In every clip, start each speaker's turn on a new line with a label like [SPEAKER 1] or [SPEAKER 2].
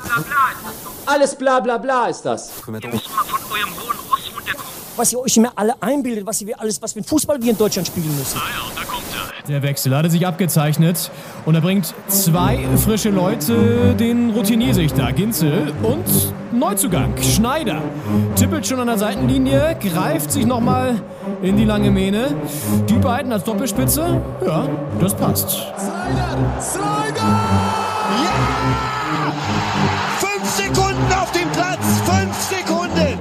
[SPEAKER 1] bla bla ist das doch.
[SPEAKER 2] Alles bla bla bla ist das.
[SPEAKER 1] Ihr müsst mal von eurem hohen Ross runterkommen.
[SPEAKER 3] was ihr euch immer alle einbildet, was wir alles, was für ein Fußball wir in Deutschland spielen müssen.
[SPEAKER 1] Ah ja, da kommt er.
[SPEAKER 4] Der Wechsel hatte sich abgezeichnet und er bringt zwei frische Leute, den Routiniersichter Ginzel und Neuzugang Schneider. Tippelt schon an der Seitenlinie, greift sich nochmal in die lange Mähne. Die beiden als Doppelspitze, ja, das passt.
[SPEAKER 5] Snyder! Snyder! Sekunden auf dem Platz! Fünf Sekunden!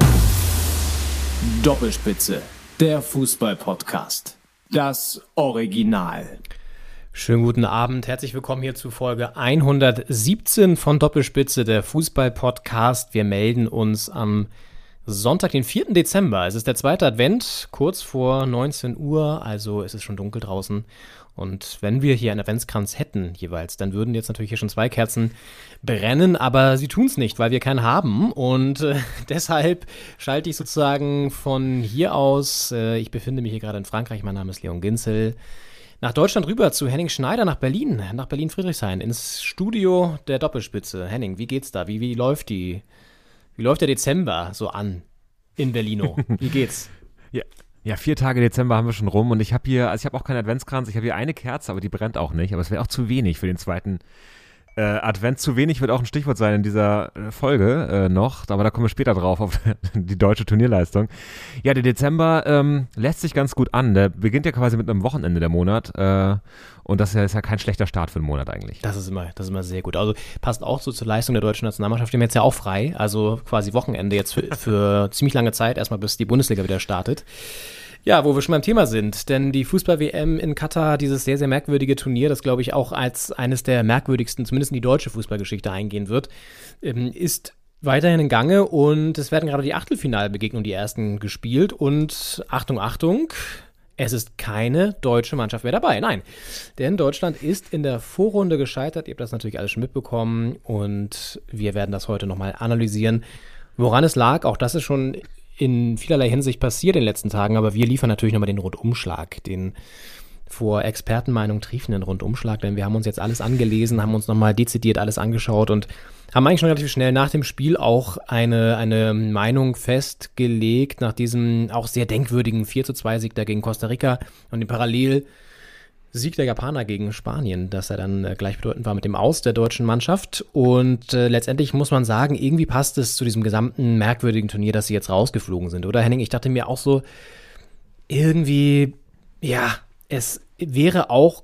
[SPEAKER 6] Doppelspitze, der Fußball-Podcast. Das Original.
[SPEAKER 7] Schönen guten Abend, herzlich willkommen hier zu Folge 117 von Doppelspitze, der Fußball-Podcast. Wir melden uns am Sonntag, den 4. Dezember. Es ist der zweite Advent, kurz vor 19 Uhr, also es ist schon dunkel draußen. Und wenn wir hier einen Adventskranz hätten jeweils, dann würden jetzt natürlich hier schon zwei Kerzen brennen, aber sie tun es nicht, weil wir keinen haben. Und äh, deshalb schalte ich sozusagen von hier aus, äh, ich befinde mich hier gerade in Frankreich, mein Name ist Leon Ginzel, nach Deutschland rüber zu Henning Schneider nach Berlin, nach Berlin-Friedrichshain, ins Studio der Doppelspitze. Henning, wie geht's da? Wie, wie läuft die, wie läuft der Dezember so an in Berlino? Wie geht's?
[SPEAKER 8] Ja, ja, vier Tage Dezember haben wir schon rum und ich habe hier, also ich habe auch keinen Adventskranz, ich habe hier eine Kerze, aber die brennt auch nicht. Aber es wäre auch zu wenig für den zweiten äh, Advent. Zu wenig wird auch ein Stichwort sein in dieser äh, Folge äh, noch, aber da kommen wir später drauf auf die deutsche Turnierleistung. Ja, der Dezember ähm, lässt sich ganz gut an. Der beginnt ja quasi mit einem Wochenende der Monat äh, und das ist ja, kein schlechter Start für den Monat eigentlich.
[SPEAKER 7] Das ist immer, das ist immer sehr gut. Also passt auch so zur Leistung der deutschen Nationalmannschaft. Die haben jetzt ja auch frei, also quasi Wochenende jetzt für, für ziemlich lange Zeit, erstmal bis die Bundesliga wieder startet. Ja, wo wir schon beim Thema sind, denn die Fußball-WM in Katar, dieses sehr, sehr merkwürdige Turnier, das glaube ich auch als eines der merkwürdigsten, zumindest in die deutsche Fußballgeschichte eingehen wird, ähm, ist weiterhin in Gange und es werden gerade die Achtelfinalbegegnungen, die ersten, gespielt und Achtung, Achtung, es ist keine deutsche Mannschaft mehr dabei. Nein, denn Deutschland ist in der Vorrunde gescheitert. Ihr habt das natürlich alles schon mitbekommen und wir werden das heute nochmal analysieren. Woran es lag, auch das ist schon in vielerlei Hinsicht passiert in den letzten Tagen, aber wir liefern natürlich nochmal den Rundumschlag, den vor Expertenmeinung triefenden Rundumschlag, denn wir haben uns jetzt alles angelesen, haben uns nochmal dezidiert alles angeschaut und haben eigentlich schon relativ schnell nach dem Spiel auch eine, eine Meinung festgelegt, nach diesem auch sehr denkwürdigen 4 zu 2 Sieg da gegen Costa Rica und dem Parallel Sieg der Japaner gegen Spanien, dass er dann äh, gleichbedeutend war mit dem Aus der deutschen Mannschaft. Und äh, letztendlich muss man sagen, irgendwie passt es zu diesem gesamten merkwürdigen Turnier, dass sie jetzt rausgeflogen sind, oder Henning? Ich dachte mir auch so, irgendwie, ja, es wäre auch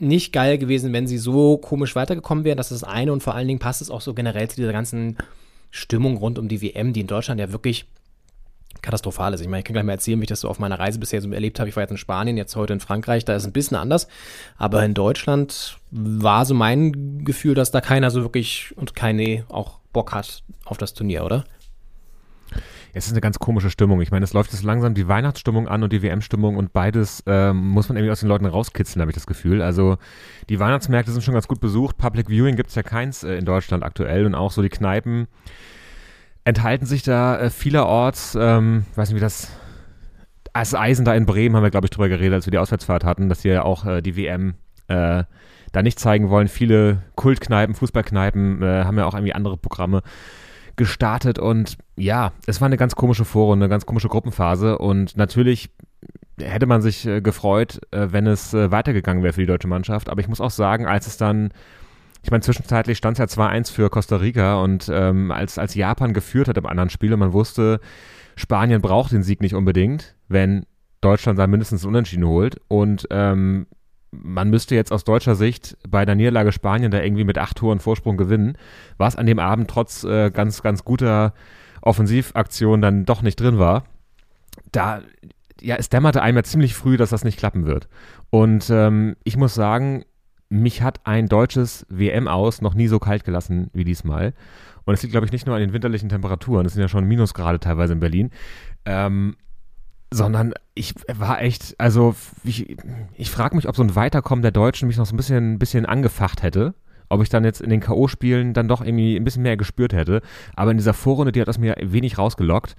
[SPEAKER 7] nicht geil gewesen, wenn sie so komisch weitergekommen wären. Das ist das eine und vor allen Dingen passt es auch so generell zu dieser ganzen Stimmung rund um die WM, die in Deutschland ja wirklich katastrophal ist. Ich meine, ich kann gleich mal erzählen, wie ich das so auf meiner Reise bisher so erlebt habe. Ich war jetzt in Spanien, jetzt heute in Frankreich, da ist es ein bisschen anders. Aber in Deutschland war so mein Gefühl, dass da keiner so wirklich und keine auch Bock hat auf das Turnier, oder?
[SPEAKER 8] Es ist eine ganz komische Stimmung. Ich meine, es läuft jetzt langsam die Weihnachtsstimmung an und die WM-Stimmung und beides ähm, muss man irgendwie aus den Leuten rauskitzeln, habe ich das Gefühl. Also die Weihnachtsmärkte sind schon ganz gut besucht. Public Viewing gibt es ja keins äh, in Deutschland aktuell und auch so die Kneipen enthalten sich da äh, vielerorts, ähm, weiß nicht wie das, als Eisen da in Bremen haben wir glaube ich drüber geredet, als wir die Auswärtsfahrt hatten, dass wir ja auch äh, die WM äh, da nicht zeigen wollen. Viele Kultkneipen, Fußballkneipen äh, haben ja auch irgendwie andere Programme gestartet und ja, es war eine ganz komische Vorrunde, eine ganz komische Gruppenphase und natürlich hätte man sich äh, gefreut, wenn es weitergegangen wäre für die deutsche Mannschaft, aber ich muss auch sagen, als es dann ich meine, zwischenzeitlich stand es ja 2-1 für Costa Rica und ähm, als, als Japan geführt hat im anderen Spiel und man wusste, Spanien braucht den Sieg nicht unbedingt, wenn Deutschland da mindestens Unentschieden holt und ähm, man müsste jetzt aus deutscher Sicht bei der Niederlage Spanien da irgendwie mit acht Toren Vorsprung gewinnen, was an dem Abend trotz äh, ganz, ganz guter Offensivaktion dann doch nicht drin war. Da, ja, es dämmerte einem ja ziemlich früh, dass das nicht klappen wird. Und ähm, ich muss sagen, mich hat ein deutsches WM aus noch nie so kalt gelassen wie diesmal. Und es liegt, glaube ich, nicht nur an den winterlichen Temperaturen, es sind ja schon Minusgrade teilweise in Berlin, ähm, sondern ich war echt, also ich, ich frage mich, ob so ein Weiterkommen der Deutschen mich noch so ein bisschen, ein bisschen angefacht hätte. Ob ich dann jetzt in den K.O.-Spielen dann doch irgendwie ein bisschen mehr gespürt hätte. Aber in dieser Vorrunde, die hat das mir wenig rausgelockt.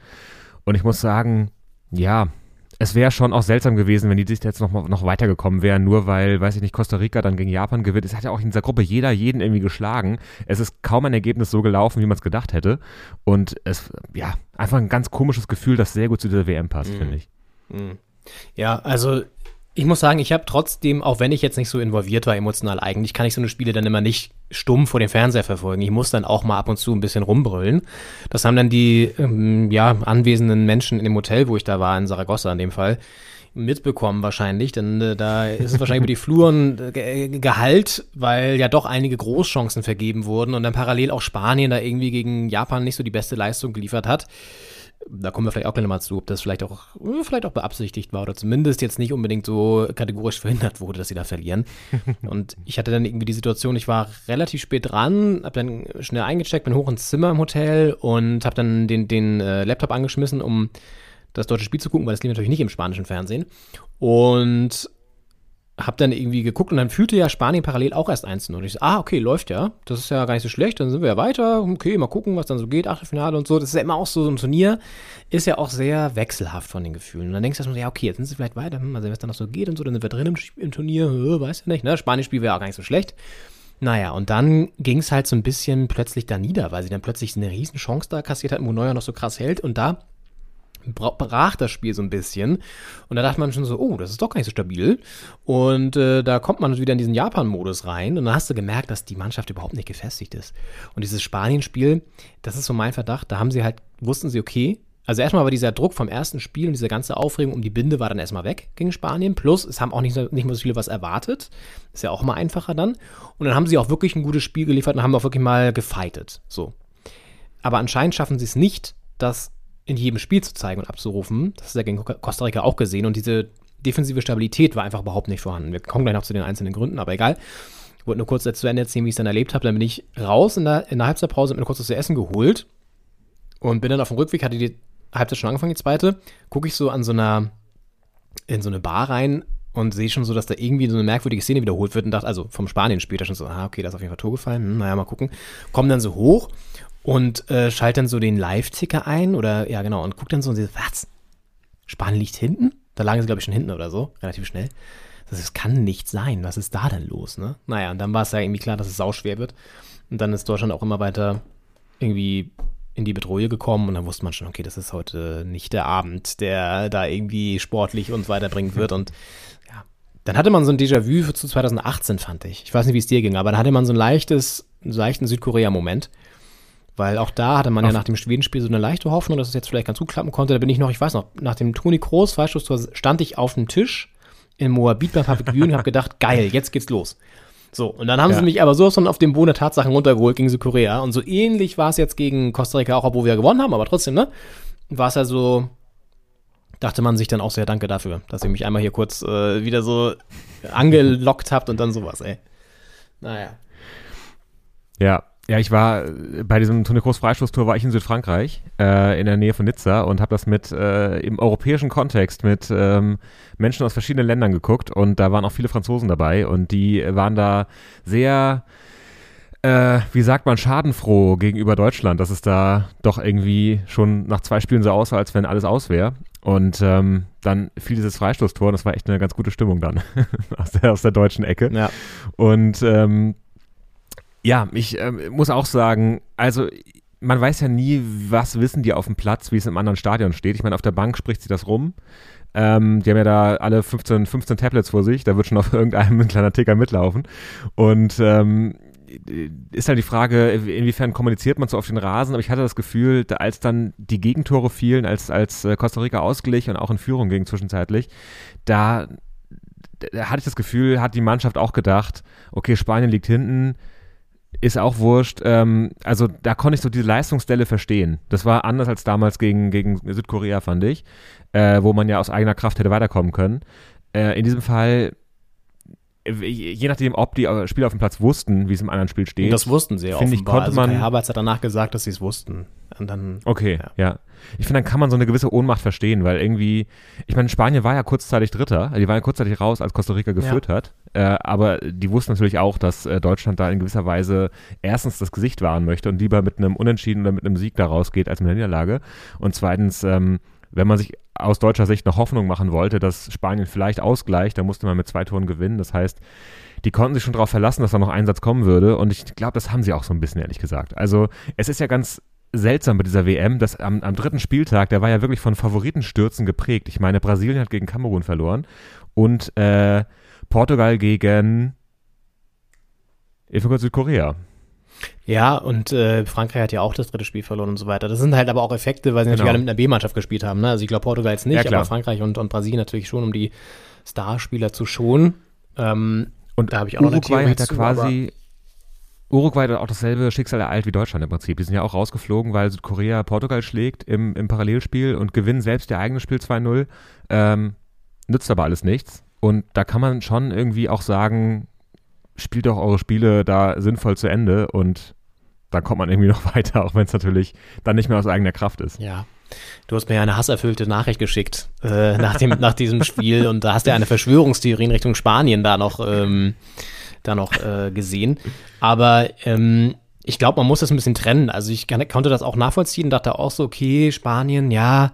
[SPEAKER 8] Und ich muss sagen, ja, es wäre schon auch seltsam gewesen, wenn die sich jetzt noch, noch weitergekommen wären, nur weil, weiß ich nicht, Costa Rica dann gegen Japan gewinnt. Es hat ja auch in dieser Gruppe jeder jeden irgendwie geschlagen. Es ist kaum ein Ergebnis so gelaufen, wie man es gedacht hätte. Und es, ja, einfach ein ganz komisches Gefühl, das sehr gut zu dieser WM passt, mhm. finde ich.
[SPEAKER 7] Mhm. Ja, also ich muss sagen, ich habe trotzdem, auch wenn ich jetzt nicht so involviert war emotional, eigentlich kann ich so eine Spiele dann immer nicht stumm vor dem Fernseher verfolgen. Ich muss dann auch mal ab und zu ein bisschen rumbrüllen. Das haben dann die ähm, ja, anwesenden Menschen in dem Hotel, wo ich da war, in Saragossa in dem Fall, mitbekommen wahrscheinlich, denn äh, da ist es wahrscheinlich über die Fluren äh, Gehalt, weil ja doch einige Großchancen vergeben wurden und dann parallel auch Spanien da irgendwie gegen Japan nicht so die beste Leistung geliefert hat da kommen wir vielleicht auch gleich mal zu, ob das vielleicht auch, äh, vielleicht auch beabsichtigt war oder zumindest jetzt nicht unbedingt so kategorisch verhindert wurde, dass sie da verlieren. und ich hatte dann irgendwie die Situation, ich war relativ spät dran, habe dann schnell eingecheckt, bin hoch ins Zimmer im Hotel und habe dann den, den äh, Laptop angeschmissen, um das deutsche Spiel zu gucken, weil das lief natürlich nicht im spanischen Fernsehen. Und hab dann irgendwie geguckt und dann fühlte ja Spanien parallel auch erst 1 Und ich so, ah, okay, läuft ja. Das ist ja gar nicht so schlecht. Dann sind wir ja weiter. Okay, mal gucken, was dann so geht. Achtelfinale und so. Das ist ja immer auch so, so ein Turnier. Ist ja auch sehr wechselhaft von den Gefühlen. Und dann denkst du erstmal, ja, okay, jetzt sind sie vielleicht weiter. Mal sehen, was dann noch so geht und so. Dann sind wir drin im, im Turnier. Weiß ja nicht, ne? Spanisch-Spiel wäre auch gar nicht so schlecht. Naja, und dann ging es halt so ein bisschen plötzlich da nieder, weil sie dann plötzlich eine riesen Chance da kassiert hat, wo Neuer noch so krass hält. Und da brach das Spiel so ein bisschen. Und da dachte man schon so, oh, das ist doch gar nicht so stabil. Und äh, da kommt man wieder in diesen Japan-Modus rein. Und dann hast du gemerkt, dass die Mannschaft überhaupt nicht gefestigt ist. Und dieses Spanien-Spiel, das ist so mein Verdacht, da haben sie halt, wussten sie, okay, also erstmal war dieser Druck vom ersten Spiel und diese ganze Aufregung um die Binde war dann erstmal weg gegen Spanien. Plus, es haben auch nicht, nicht mehr so viele was erwartet. Ist ja auch mal einfacher dann. Und dann haben sie auch wirklich ein gutes Spiel geliefert und haben auch wirklich mal gefightet. So. Aber anscheinend schaffen sie es nicht, das in jedem Spiel zu zeigen und abzurufen. Das ist ja gegen Costa Rica auch gesehen und diese defensive Stabilität war einfach überhaupt nicht vorhanden. Wir kommen gleich noch zu den einzelnen Gründen, aber egal. Ich wollte nur kurz zu Ende erzählen, wie ich es dann erlebt habe. Dann bin ich raus in der, in der Halbzeitpause, habe mir kurz was zu essen geholt und bin dann auf dem Rückweg, hatte die Halbzeit schon angefangen, die zweite, gucke ich so an so einer, in so eine Bar rein und sehe schon so, dass da irgendwie so eine merkwürdige Szene wiederholt wird und dachte, also vom Spanien-Spiel, da schon so, ah, okay, da ist auf jeden Fall Tor gefallen, hm, naja, mal gucken. Komm dann so hoch und äh, schalt dann so den Live-Ticker ein oder ja genau und guckt dann so und sieht, was? Spanien liegt hinten? Da lagen sie, glaube ich, schon hinten oder so, relativ schnell. Das, das kann nicht sein. Was ist da denn los, ne? Naja, und dann war es ja irgendwie klar, dass es sauschwer wird. Und dann ist Deutschland auch immer weiter irgendwie in die Bedrohung gekommen und dann wusste man schon, okay, das ist heute nicht der Abend, der da irgendwie sportlich uns weiterbringen wird. Und ja, dann hatte man so ein Déjà-vu zu 2018, fand ich. Ich weiß nicht, wie es dir ging, aber dann hatte man so ein leichtes, einen leichten Südkorea-Moment. Weil auch da hatte man Auf ja nach dem Schwedenspiel so eine leichte Hoffnung, dass es jetzt vielleicht ganz gut klappen konnte. Da bin ich noch, ich weiß noch, nach dem Toni Kroos Freistoßtor stand ich auf dem Tisch in Moabit bei Public View und habe gedacht, geil, jetzt geht's los. So, und dann haben ja. sie mich aber sowas von auf dem Boden der Tatsachen runtergeholt gegen Südkorea. Und so ähnlich war es jetzt gegen Costa Rica auch, obwohl wir gewonnen haben, aber trotzdem, ne? War es ja so, dachte man sich dann auch sehr danke dafür, dass ihr mich einmal hier kurz äh, wieder so angelockt habt und dann sowas, ey. Naja.
[SPEAKER 8] Ja, ja, ich war äh, bei diesem de Cross Freistoßtour war ich in Südfrankreich, äh, in der Nähe von Nizza und habe das mit äh, im europäischen Kontext mit ähm, Menschen aus verschiedenen Ländern geguckt und da waren auch viele Franzosen dabei und die waren da sehr äh, wie sagt man, schadenfroh gegenüber Deutschland, dass es da doch irgendwie schon nach zwei Spielen so aussah, als wenn alles aus wäre. Und ähm, dann fiel dieses Freistoßtor und das war echt eine ganz gute Stimmung dann aus, der, aus der deutschen Ecke. Ja. Und ähm, ja, ich äh, muss auch sagen, also man weiß ja nie, was wissen die auf dem Platz, wie es im anderen Stadion steht. Ich meine, auf der Bank spricht sich das rum. Ähm, die haben ja da alle 15, 15 Tablets vor sich, da wird schon auf irgendeinem ein kleiner Ticker mitlaufen. Und ähm, ist halt die Frage, inwiefern kommuniziert man so auf den Rasen, aber ich hatte das Gefühl, als dann die Gegentore fielen, als, als äh, Costa Rica ausglich und auch in Führung ging zwischenzeitlich, da, da hatte ich das Gefühl, hat die Mannschaft auch gedacht, okay, Spanien liegt hinten, ist auch wurscht. Ähm, also da konnte ich so diese Leistungsstelle verstehen. Das war anders als damals gegen, gegen Südkorea, fand ich, äh, wo man ja aus eigener Kraft hätte weiterkommen können. Äh, in diesem Fall je nachdem, ob die Spieler auf dem Platz wussten, wie es im anderen Spiel steht.
[SPEAKER 7] Das wussten sie ja
[SPEAKER 8] offenbar. Ich, konnte
[SPEAKER 7] also
[SPEAKER 8] man,
[SPEAKER 7] Kai Havertz hat danach gesagt, dass sie es wussten. Und dann,
[SPEAKER 8] okay, ja. ja. Ich finde, dann kann man so eine gewisse Ohnmacht verstehen, weil irgendwie, ich meine, Spanien war ja kurzzeitig Dritter, die waren ja kurzzeitig raus, als Costa Rica geführt ja. hat, äh, aber die wussten natürlich auch, dass äh, Deutschland da in gewisser Weise erstens das Gesicht wahren möchte und lieber mit einem Unentschieden oder mit einem Sieg da rausgeht als mit einer Niederlage und zweitens, ähm, wenn man sich aus deutscher Sicht noch Hoffnung machen wollte, dass Spanien vielleicht ausgleicht, dann musste man mit zwei Toren gewinnen. Das heißt, die konnten sich schon darauf verlassen, dass da noch ein Satz kommen würde. Und ich glaube, das haben sie auch so ein bisschen, ehrlich gesagt. Also es ist ja ganz seltsam bei dieser WM, dass am, am dritten Spieltag, der war ja wirklich von Favoritenstürzen geprägt. Ich meine, Brasilien hat gegen Kamerun verloren und äh, Portugal gegen Südkorea.
[SPEAKER 7] Ja, und äh, Frankreich hat ja auch das dritte Spiel verloren und so weiter. Das sind halt aber auch Effekte, weil sie natürlich
[SPEAKER 8] Genau.
[SPEAKER 7] alle mit einer B-Mannschaft gespielt haben. Ne? Also ich glaube Portugal jetzt nicht,
[SPEAKER 8] Ja,
[SPEAKER 7] aber Frankreich und, und Brasilien natürlich schon, um die Starspieler zu schonen. Ähm,
[SPEAKER 8] Und
[SPEAKER 7] Da habe ich auch noch eine
[SPEAKER 8] Uruguay
[SPEAKER 7] Theorie
[SPEAKER 8] hat ja quasi. Uruguay hat auch dasselbe Schicksal ereilt wie Deutschland im Prinzip. Die sind ja auch rausgeflogen, weil Südkorea Portugal schlägt im, im Parallelspiel und gewinnen selbst ihr eigenes Spiel 2-0. Ähm, nützt aber alles nichts. Und da kann man schon irgendwie auch sagen, spielt doch eure Spiele da sinnvoll zu Ende und dann kommt man irgendwie noch weiter, auch wenn es natürlich dann nicht mehr aus eigener Kraft ist.
[SPEAKER 7] Ja. Du hast mir ja eine hasserfüllte Nachricht geschickt äh, nach, dem, nach diesem Spiel und da hast du ja eine Verschwörungstheorie in Richtung Spanien da noch, ähm, da noch äh, gesehen. Aber ähm, ich glaube, man muss das ein bisschen trennen. Also ich konnte das auch nachvollziehen, dachte auch so, okay, Spanien, ja,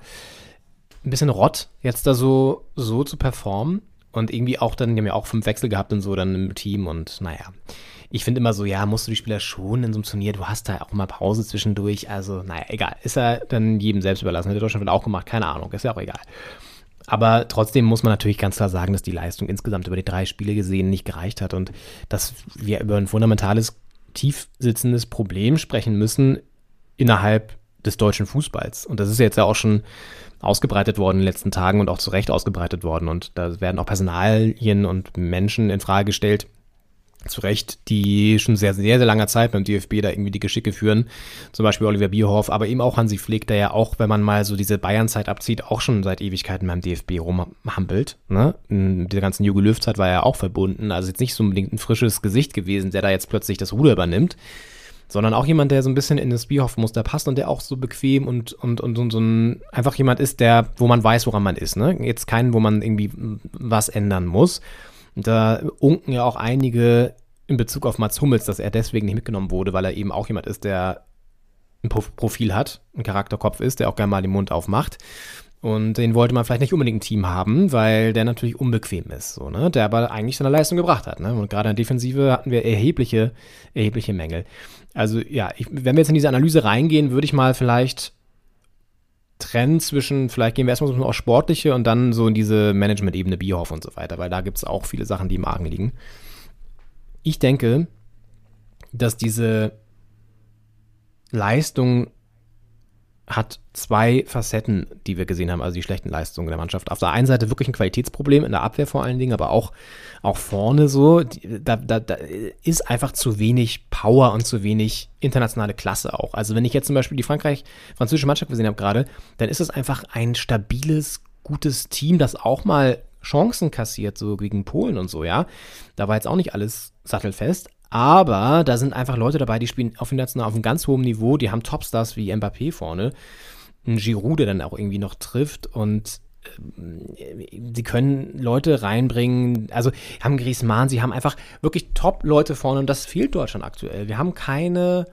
[SPEAKER 7] ein bisschen Rott, jetzt da so, so zu performen. Und irgendwie auch dann, die haben ja auch fünf Wechsel gehabt und so dann im Team und naja. Ich finde immer so, ja, musst du die Spieler schon in so einem Turnier, du hast da auch mal Pause zwischendurch, also naja, egal. Ist ja dann jedem selbst überlassen. Hätte Deutschland auch gemacht, keine Ahnung, ist ja auch egal. Aber trotzdem muss man natürlich ganz klar sagen, dass die Leistung insgesamt über die drei Spiele gesehen nicht gereicht hat und dass wir über ein fundamentales, tief sitzendes Problem sprechen müssen innerhalb des deutschen Fußballs. Und das ist jetzt ja auch schon ausgebreitet worden in den letzten Tagen und auch zu Recht ausgebreitet worden. Und da werden auch Personalien und Menschen in Frage gestellt, zu Recht, die schon sehr, sehr, sehr langer Zeit beim DFB da irgendwie die Geschicke führen. Zum Beispiel Oliver Bierhoff, aber eben auch Hansi Flick, der ja auch, wenn man mal so diese Bayern-Zeit abzieht, auch schon seit Ewigkeiten beim DFB rumhampelt. Ne? Mit ganzen Jogi Löw-Zeit war er auch verbunden. Also jetzt nicht so unbedingt ein frisches Gesicht gewesen, der da jetzt plötzlich das Ruder übernimmt sondern auch jemand, der so ein bisschen in das Bierhoff-Muster passt und der auch so bequem und, und, und, und so ein, einfach jemand ist, der, wo man weiß, woran man ist, ne? Jetzt keinen, wo man irgendwie was ändern muss. Da unken ja auch einige in Bezug auf Mats Hummels, dass er deswegen nicht mitgenommen wurde, weil er eben auch jemand ist, der ein Pro- Profil hat, ein Charakterkopf ist, der auch gerne mal den Mund aufmacht. Und den wollte man vielleicht nicht unbedingt ein Team haben, weil der natürlich unbequem ist, so, ne? Der aber eigentlich seine Leistung gebracht hat, ne? Und gerade in der Defensive hatten wir erhebliche, erhebliche Mängel. Also, ja, ich, wenn wir jetzt in diese Analyse reingehen, würde ich mal vielleicht trennen zwischen, vielleicht gehen wir erstmal so auf sportliche und dann so in diese Management-Ebene Bierhoff und so weiter, weil da gibt es auch viele Sachen, die im Argen liegen. Ich denke, dass diese Leistung hat zwei Facetten, die wir gesehen haben, also die schlechten Leistungen der Mannschaft. Auf der einen Seite wirklich ein Qualitätsproblem, in der Abwehr vor allen Dingen, aber auch, auch vorne so. Da, da, da ist einfach zu wenig Power und zu wenig internationale Klasse auch. Also wenn ich jetzt zum Beispiel die Frankreich, französische Mannschaft gesehen habe gerade, dann ist es einfach ein stabiles, gutes Team, das auch mal Chancen kassiert, so gegen Polen und so, ja. Da war jetzt auch nicht alles sattelfest, aber da sind einfach Leute dabei, die spielen auf, auf einem ganz hohen Niveau, die haben Topstars wie Mbappé vorne, ein Giroud, der dann auch irgendwie noch trifft und ähm, sie können Leute reinbringen, also haben Griezmann, sie haben einfach wirklich Top-Leute vorne und das fehlt Deutschland aktuell. Wir haben keine,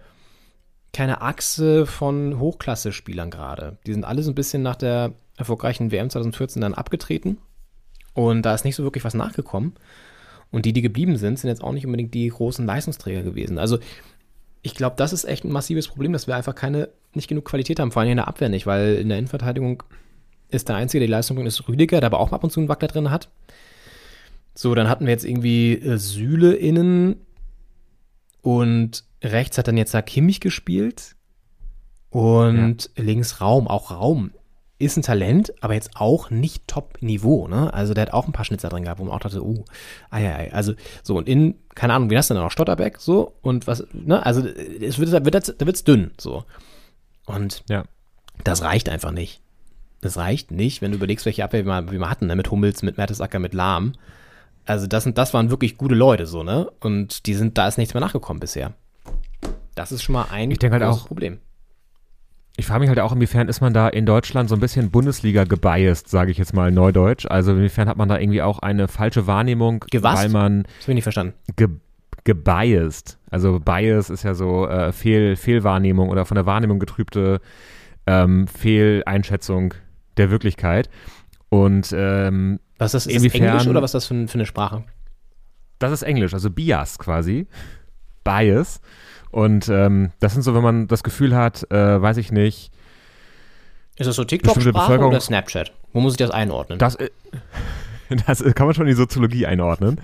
[SPEAKER 7] keine Achse von Hochklasse-Spielern gerade. Die sind alle so ein bisschen nach der erfolgreichen WM 2014 dann abgetreten und da ist nicht so wirklich was nachgekommen. Und die, die geblieben sind, sind jetzt auch nicht unbedingt die großen Leistungsträger gewesen. Also ich glaube, das ist echt ein massives Problem, dass wir einfach keine, nicht genug Qualität haben, vor allem in der Abwehr nicht, weil in der Innenverteidigung ist der Einzige, der die Leistung bringt, ist Rüdiger, der aber auch ab und zu einen Wackler drin hat. So, dann hatten wir jetzt irgendwie äh, Süle innen und rechts hat dann jetzt da Kimmich gespielt und ja. links Raum, auch Raum ist ein Talent, aber jetzt auch nicht Top-Niveau, ne? Also der hat auch ein paar Schnitzer drin gehabt, wo man auch dachte, uh, ei, ei, also so und in, keine Ahnung, wie hast du denn noch Stotterbeck, so und was, ne? Also es wird, da wird, wird's dünn, so. Und
[SPEAKER 8] ja.
[SPEAKER 7] das reicht einfach nicht. Das reicht nicht, wenn du überlegst, welche Abwehr wir, wir hatten, ne? Mit Hummels, mit Mertesacker, mit Lahm. Also das, sind, das waren wirklich gute Leute, so, ne? Und die sind, da ist nichts mehr nachgekommen bisher. Das ist schon mal ein
[SPEAKER 8] ich halt
[SPEAKER 7] großes
[SPEAKER 8] auch,
[SPEAKER 7] Problem
[SPEAKER 8] ich frage mich halt auch, inwiefern ist man da in Deutschland so ein bisschen Bundesliga gebiased, sage ich jetzt mal neudeutsch. Also inwiefern hat man da irgendwie auch eine falsche Wahrnehmung,
[SPEAKER 7] Gewasst?
[SPEAKER 8] weil man
[SPEAKER 7] das habe ich nicht verstanden.
[SPEAKER 8] Ge gebiased. Also Bias ist ja so äh, Fehl, Fehlwahrnehmung oder von der Wahrnehmung getrübte ähm, Fehleinschätzung der Wirklichkeit. Und ähm,
[SPEAKER 7] Was ist das? Ist das Englisch oder was ist das für, für eine Sprache?
[SPEAKER 8] das ist Englisch, also Bias quasi. Bias. Und ähm, das sind so, wenn man das Gefühl hat, äh, weiß ich nicht,
[SPEAKER 7] Ist das so TikTok-Sprache oder Snapchat? Wo muss ich das einordnen?
[SPEAKER 8] das, äh, das kann man schon in die Soziologie einordnen.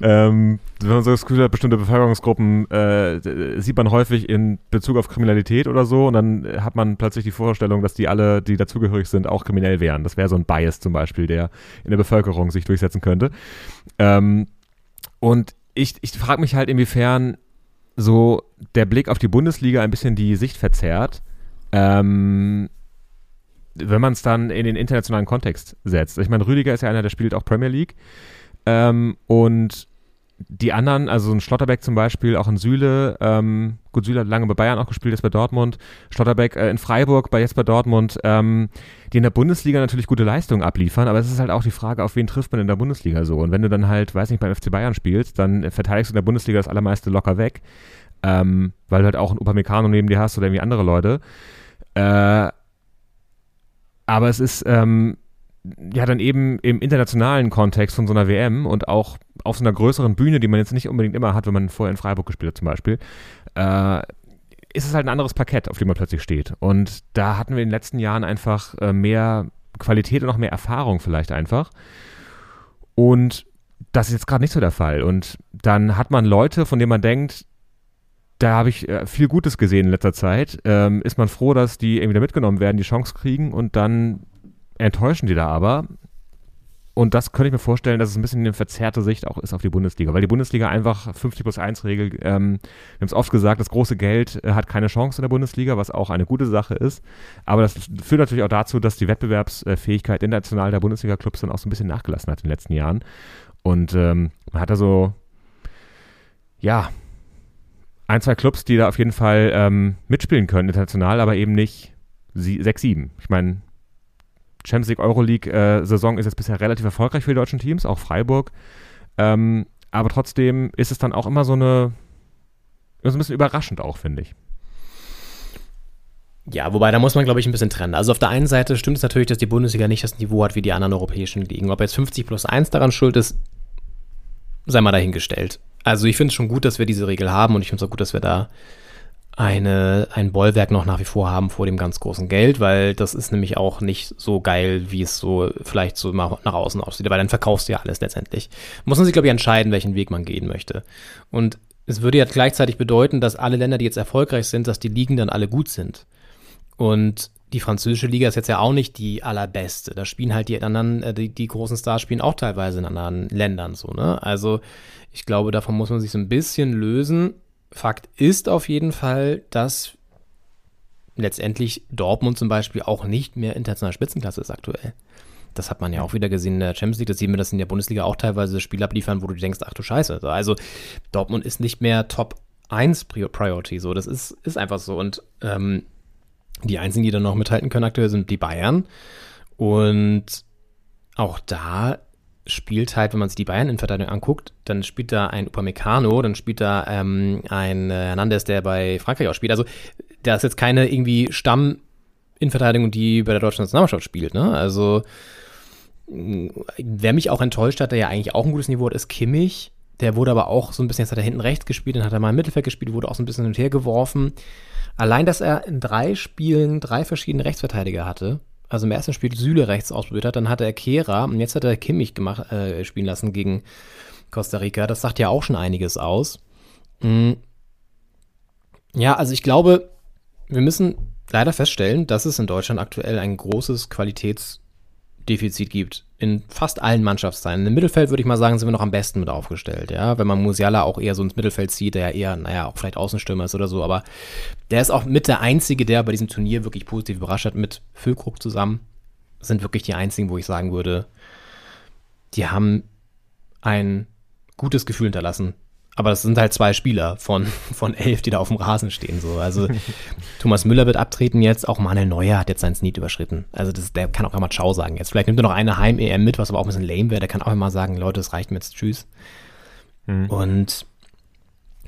[SPEAKER 8] ähm, wenn man so das Gefühl hat, bestimmte Bevölkerungsgruppen äh, sieht man häufig in Bezug auf Kriminalität oder so und dann hat man plötzlich die Vorstellung, dass die alle, die dazugehörig sind, auch kriminell wären. Das wäre so ein Bias zum Beispiel, der in der Bevölkerung sich durchsetzen könnte. Ähm, und ich, ich frage mich halt, inwiefern so der Blick auf die Bundesliga ein bisschen die Sicht verzerrt, ähm, wenn man es dann in den internationalen Kontext setzt. Ich meine, Rüdiger ist ja einer, der spielt auch Premier League. Ähm, und die anderen, also ein Schlotterbeck zum Beispiel, auch ein Süle, ähm, gut, Süle hat lange bei Bayern auch gespielt, jetzt bei Dortmund, Schlotterbeck äh, in Freiburg, bei jetzt bei Dortmund, ähm, die in der Bundesliga natürlich gute Leistungen abliefern, aber es ist halt auch die Frage, auf wen trifft man in der Bundesliga so? Und wenn du dann halt, weiß nicht, beim FC Bayern spielst, dann verteidigst du in der Bundesliga das allermeiste locker weg, ähm, weil du halt auch einen Upamecano neben dir hast oder irgendwie andere Leute. Äh, aber es ist ähm, ja dann eben im internationalen Kontext von so einer WM und auch auf so einer größeren Bühne, die man jetzt nicht unbedingt immer hat, wenn man vorher in Freiburg gespielt hat zum Beispiel, äh, ist es halt ein anderes Parkett, auf dem man plötzlich steht. Und da hatten wir in den letzten Jahren einfach äh, mehr Qualität und auch mehr Erfahrung vielleicht einfach. Und das ist jetzt gerade nicht so der Fall. Und dann hat man Leute, von denen man denkt, da habe ich äh, viel Gutes gesehen in letzter Zeit. Ähm, ist man froh, dass die irgendwie da mitgenommen werden, die Chance kriegen und dann enttäuschen die da aber. Und das könnte ich mir vorstellen, dass es ein bisschen eine verzerrte Sicht auch ist auf die Bundesliga, weil die Bundesliga einfach 50 plus 1 Regel, ähm, wir haben es oft gesagt, das große Geld äh, hat keine Chance in der Bundesliga, was auch eine gute Sache ist. Aber das führt natürlich auch dazu, dass die Wettbewerbsfähigkeit international der Bundesliga-Clubs dann auch so ein bisschen nachgelassen hat in den letzten Jahren. Und ähm, man hat da so, ja, ein, zwei Clubs, die da auf jeden Fall ähm, mitspielen können international, aber eben nicht sie, sechs, sieben. Ich meine, Champions League Euroleague äh, ist jetzt bisher relativ erfolgreich für die deutschen Teams, auch Freiburg. Ähm, aber trotzdem ist es dann auch immer so eine, so ein bisschen überraschend auch, finde ich.
[SPEAKER 7] Ja, wobei da muss man, glaube ich, ein bisschen trennen. Also auf der einen Seite stimmt es natürlich, dass die Bundesliga nicht das Niveau hat wie die anderen europäischen Ligen. Ob jetzt 50 plus 1 daran schuld ist, sei mal dahingestellt. Also ich finde es schon gut, dass wir diese Regel haben und ich finde es auch gut, dass wir da eine, ein Bollwerk noch nach wie vor haben vor dem ganz großen Geld, weil das ist nämlich auch nicht so geil, wie es so vielleicht so mal nach außen aussieht, weil dann verkaufst du ja alles letztendlich. Muss man sich, glaube ich, entscheiden, welchen Weg man gehen möchte. Und es würde ja gleichzeitig bedeuten, dass alle Länder, die jetzt erfolgreich sind, dass die Ligen dann alle gut sind. Und die französische Liga ist jetzt ja auch nicht die allerbeste. Da spielen halt die anderen, äh, die, die großen Stars spielen auch teilweise in anderen Ländern so, ne? Also ich glaube, davon muss man sich so ein bisschen lösen. Fakt ist auf jeden Fall, dass letztendlich Dortmund zum Beispiel auch nicht mehr international Spitzenklasse ist aktuell. Das hat man ja auch wieder gesehen in der Champions League. Das sehen wir, dass in der Bundesliga auch teilweise Spiele abliefern, wo du denkst, ach du Scheiße. Also Dortmund ist nicht mehr Top 1 Priority. So, das ist, ist einfach so. Und ähm, die einzigen, die dann noch mithalten können aktuell, sind die Bayern. Und auch da spielt halt, wenn man sich die Bayern in Verteidigung anguckt, dann spielt da ein Upamecano, dann spielt da ähm, ein äh, Hernandez, der bei Frankreich auch spielt. Also da ist jetzt keine irgendwie Stamm in Verteidigung, die bei der deutschen Nationalmannschaft spielt. Ne? Also mh, wer mich auch enttäuscht hat, der ja eigentlich auch ein gutes Niveau hat, ist Kimmich. Der wurde aber auch so ein bisschen, jetzt hat er hinten rechts gespielt, dann hat er mal im Mittelfeld gespielt, wurde auch so ein bisschen hin und her geworfen. Allein, dass er in drei Spielen drei verschiedene Rechtsverteidiger hatte, also im ersten Spiel Süle rechts ausprobiert hat, dann hatte er Kehra und jetzt hat er Kimmich gemacht, äh, spielen lassen gegen Costa Rica. Das sagt ja auch schon einiges aus. Mm. Ja, also ich glaube, wir müssen leider feststellen, dass es in Deutschland aktuell ein großes Qualitätsdefizit gibt. In fast allen Mannschaftsteilen. Im Mittelfeld würde ich mal sagen, sind wir noch am besten mit aufgestellt. Ja, wenn man Musiala auch eher so ins Mittelfeld zieht, der ja eher, naja, auch vielleicht Außenstürmer ist oder so, aber der ist auch mit der Einzige, der bei diesem Turnier wirklich positiv überrascht hat, mit Füllkrug zusammen. Sind wirklich die einzigen, wo ich sagen würde, die haben ein gutes Gefühl hinterlassen. Aber das sind halt zwei Spieler von, von elf, die da auf dem Rasen stehen. So. Also Thomas Müller wird abtreten jetzt, auch Manuel Neuer hat jetzt seinen Sneed überschritten. Also das, der kann auch einmal Ciao sagen jetzt. Vielleicht nimmt er noch eine Heim-EM mit, was aber auch ein bisschen lame wäre. Der kann auch immer sagen, Leute, es reicht mir jetzt, tschüss. Und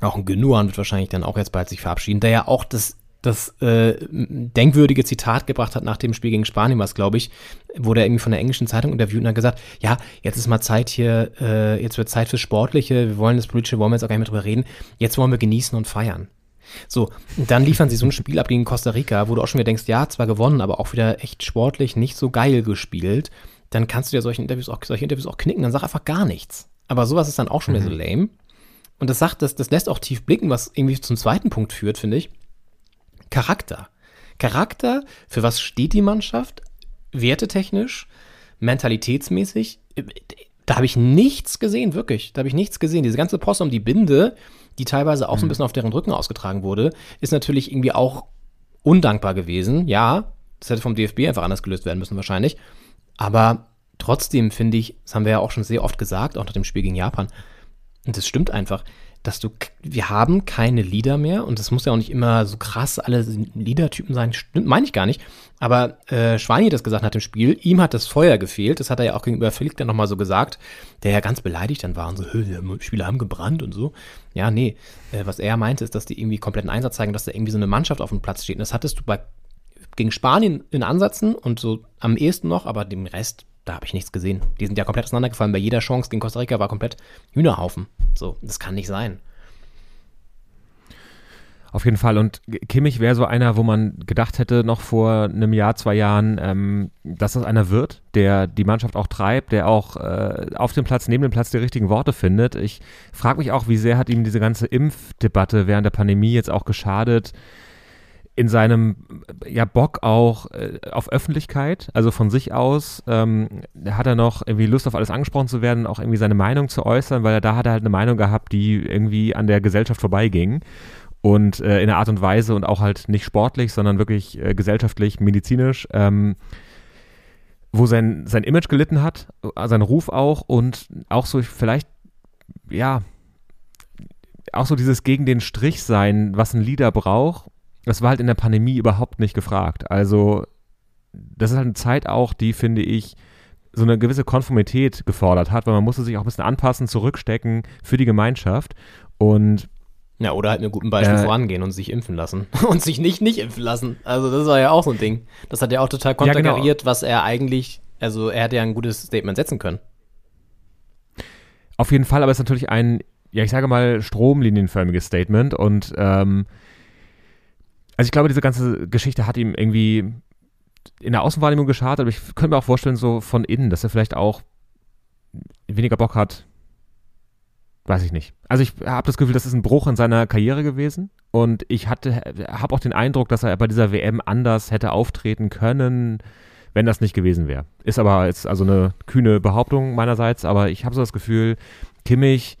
[SPEAKER 7] auch ein Genuan wird wahrscheinlich dann auch jetzt bald sich verabschieden, der ja auch das das äh, denkwürdige Zitat gebracht hat nach dem Spiel gegen Spanien, was glaube ich, wurde er irgendwie von der englischen Zeitung interviewt und hat gesagt, ja, jetzt ist mal Zeit hier, äh, jetzt wird Zeit fürs Sportliche, wir wollen das Politische, wollen wir jetzt auch gar nicht mehr drüber reden, jetzt wollen wir genießen und feiern. So, dann liefern sie so ein Spiel ab gegen Costa Rica, wo du auch schon wieder denkst, ja, zwar gewonnen, aber auch wieder echt sportlich nicht so geil gespielt. Dann kannst du dir solche Interviews auch, solche Interviews auch knicken, dann sag einfach gar nichts. Aber sowas ist dann auch schon wieder so lame. Und das sagt, das, das lässt auch tief blicken, was irgendwie zum zweiten Punkt führt, finde ich. Charakter. Charakter, für was steht die Mannschaft? Wertetechnisch, mentalitätsmäßig. Da habe ich nichts gesehen, wirklich. Da habe ich nichts gesehen. Diese ganze Post um die Binde, die teilweise auch so ein bisschen auf deren Rücken ausgetragen wurde, ist natürlich irgendwie auch undankbar gewesen. Ja, das hätte vom DFB einfach anders gelöst werden müssen wahrscheinlich. Aber trotzdem finde ich, das haben wir ja auch schon sehr oft gesagt, auch nach dem Spiel gegen Japan, und das stimmt einfach, dass du, wir haben keine Lieder mehr und das muss ja auch nicht immer so krass alle Liedertypen sein, stimmt, meine ich gar nicht. Aber äh, hat das gesagt nach dem Spiel, ihm hat das Feuer gefehlt, das hat er ja auch gegenüber Felix dann nochmal so gesagt, der ja ganz beleidigt dann war und so, die Spieler haben gebrannt und so. Ja, nee, äh, was er meinte, ist, dass die irgendwie kompletten Einsatz zeigen, dass da irgendwie so eine Mannschaft auf dem Platz steht. Und das hattest du bei gegen Spanien in Ansätzen und so am ehesten noch, aber dem Rest da habe ich nichts gesehen. Die sind ja komplett auseinandergefallen. Bei jeder Chance gegen Costa Rica war komplett Hühnerhaufen. So, das kann nicht sein.
[SPEAKER 8] Auf jeden Fall. Und Kimmich wäre so einer, wo man gedacht hätte, noch vor einem Jahr, zwei Jahren, ähm, dass das einer wird, der die Mannschaft auch treibt, der auch äh, auf dem Platz, neben dem Platz die richtigen Worte findet. Ich frage mich auch, wie sehr hat ihm diese ganze Impfdebatte während der Pandemie jetzt auch geschadet? In seinem ja, Bock auch äh, auf Öffentlichkeit, also von sich aus, ähm, hat er noch irgendwie Lust auf alles angesprochen zu werden, auch irgendwie seine Meinung zu äußern, weil er da hat er halt eine Meinung gehabt, die irgendwie an der Gesellschaft vorbeiging und äh, in einer Art und Weise und auch halt nicht sportlich, sondern wirklich äh, gesellschaftlich, medizinisch, ähm, wo sein, sein Image gelitten hat, sein Ruf auch und auch so vielleicht, ja, auch so dieses gegen den Strich sein, was ein Leader braucht das war halt in der Pandemie überhaupt nicht gefragt. Also, das ist halt eine Zeit auch, die, finde ich, so eine gewisse Konformität gefordert hat, weil man musste sich auch ein bisschen anpassen, zurückstecken für die Gemeinschaft und
[SPEAKER 7] ja, oder halt mit einem guten Beispiel äh, vorangehen und sich impfen lassen. Und sich nicht nicht impfen lassen. Also das war ja auch so ein Ding. Das hat ja auch total konterkariert, ja, genau. was er eigentlich, also er hätte ja ein gutes Statement setzen können.
[SPEAKER 8] Auf jeden Fall, aber es ist natürlich ein, ja ich sage mal, stromlinienförmiges Statement und ähm, also ich glaube, diese ganze Geschichte hat ihm irgendwie in der Außenwahrnehmung geschadet, aber ich könnte mir auch vorstellen, so von innen, dass er vielleicht auch weniger Bock hat. Weiß ich nicht. Also ich habe das Gefühl, das ist ein Bruch in seiner Karriere gewesen und ich habe auch den Eindruck, dass er bei dieser WM anders hätte auftreten können, wenn das nicht gewesen wäre. Ist aber jetzt also eine kühne Behauptung meinerseits, aber ich habe so das Gefühl, Kimmich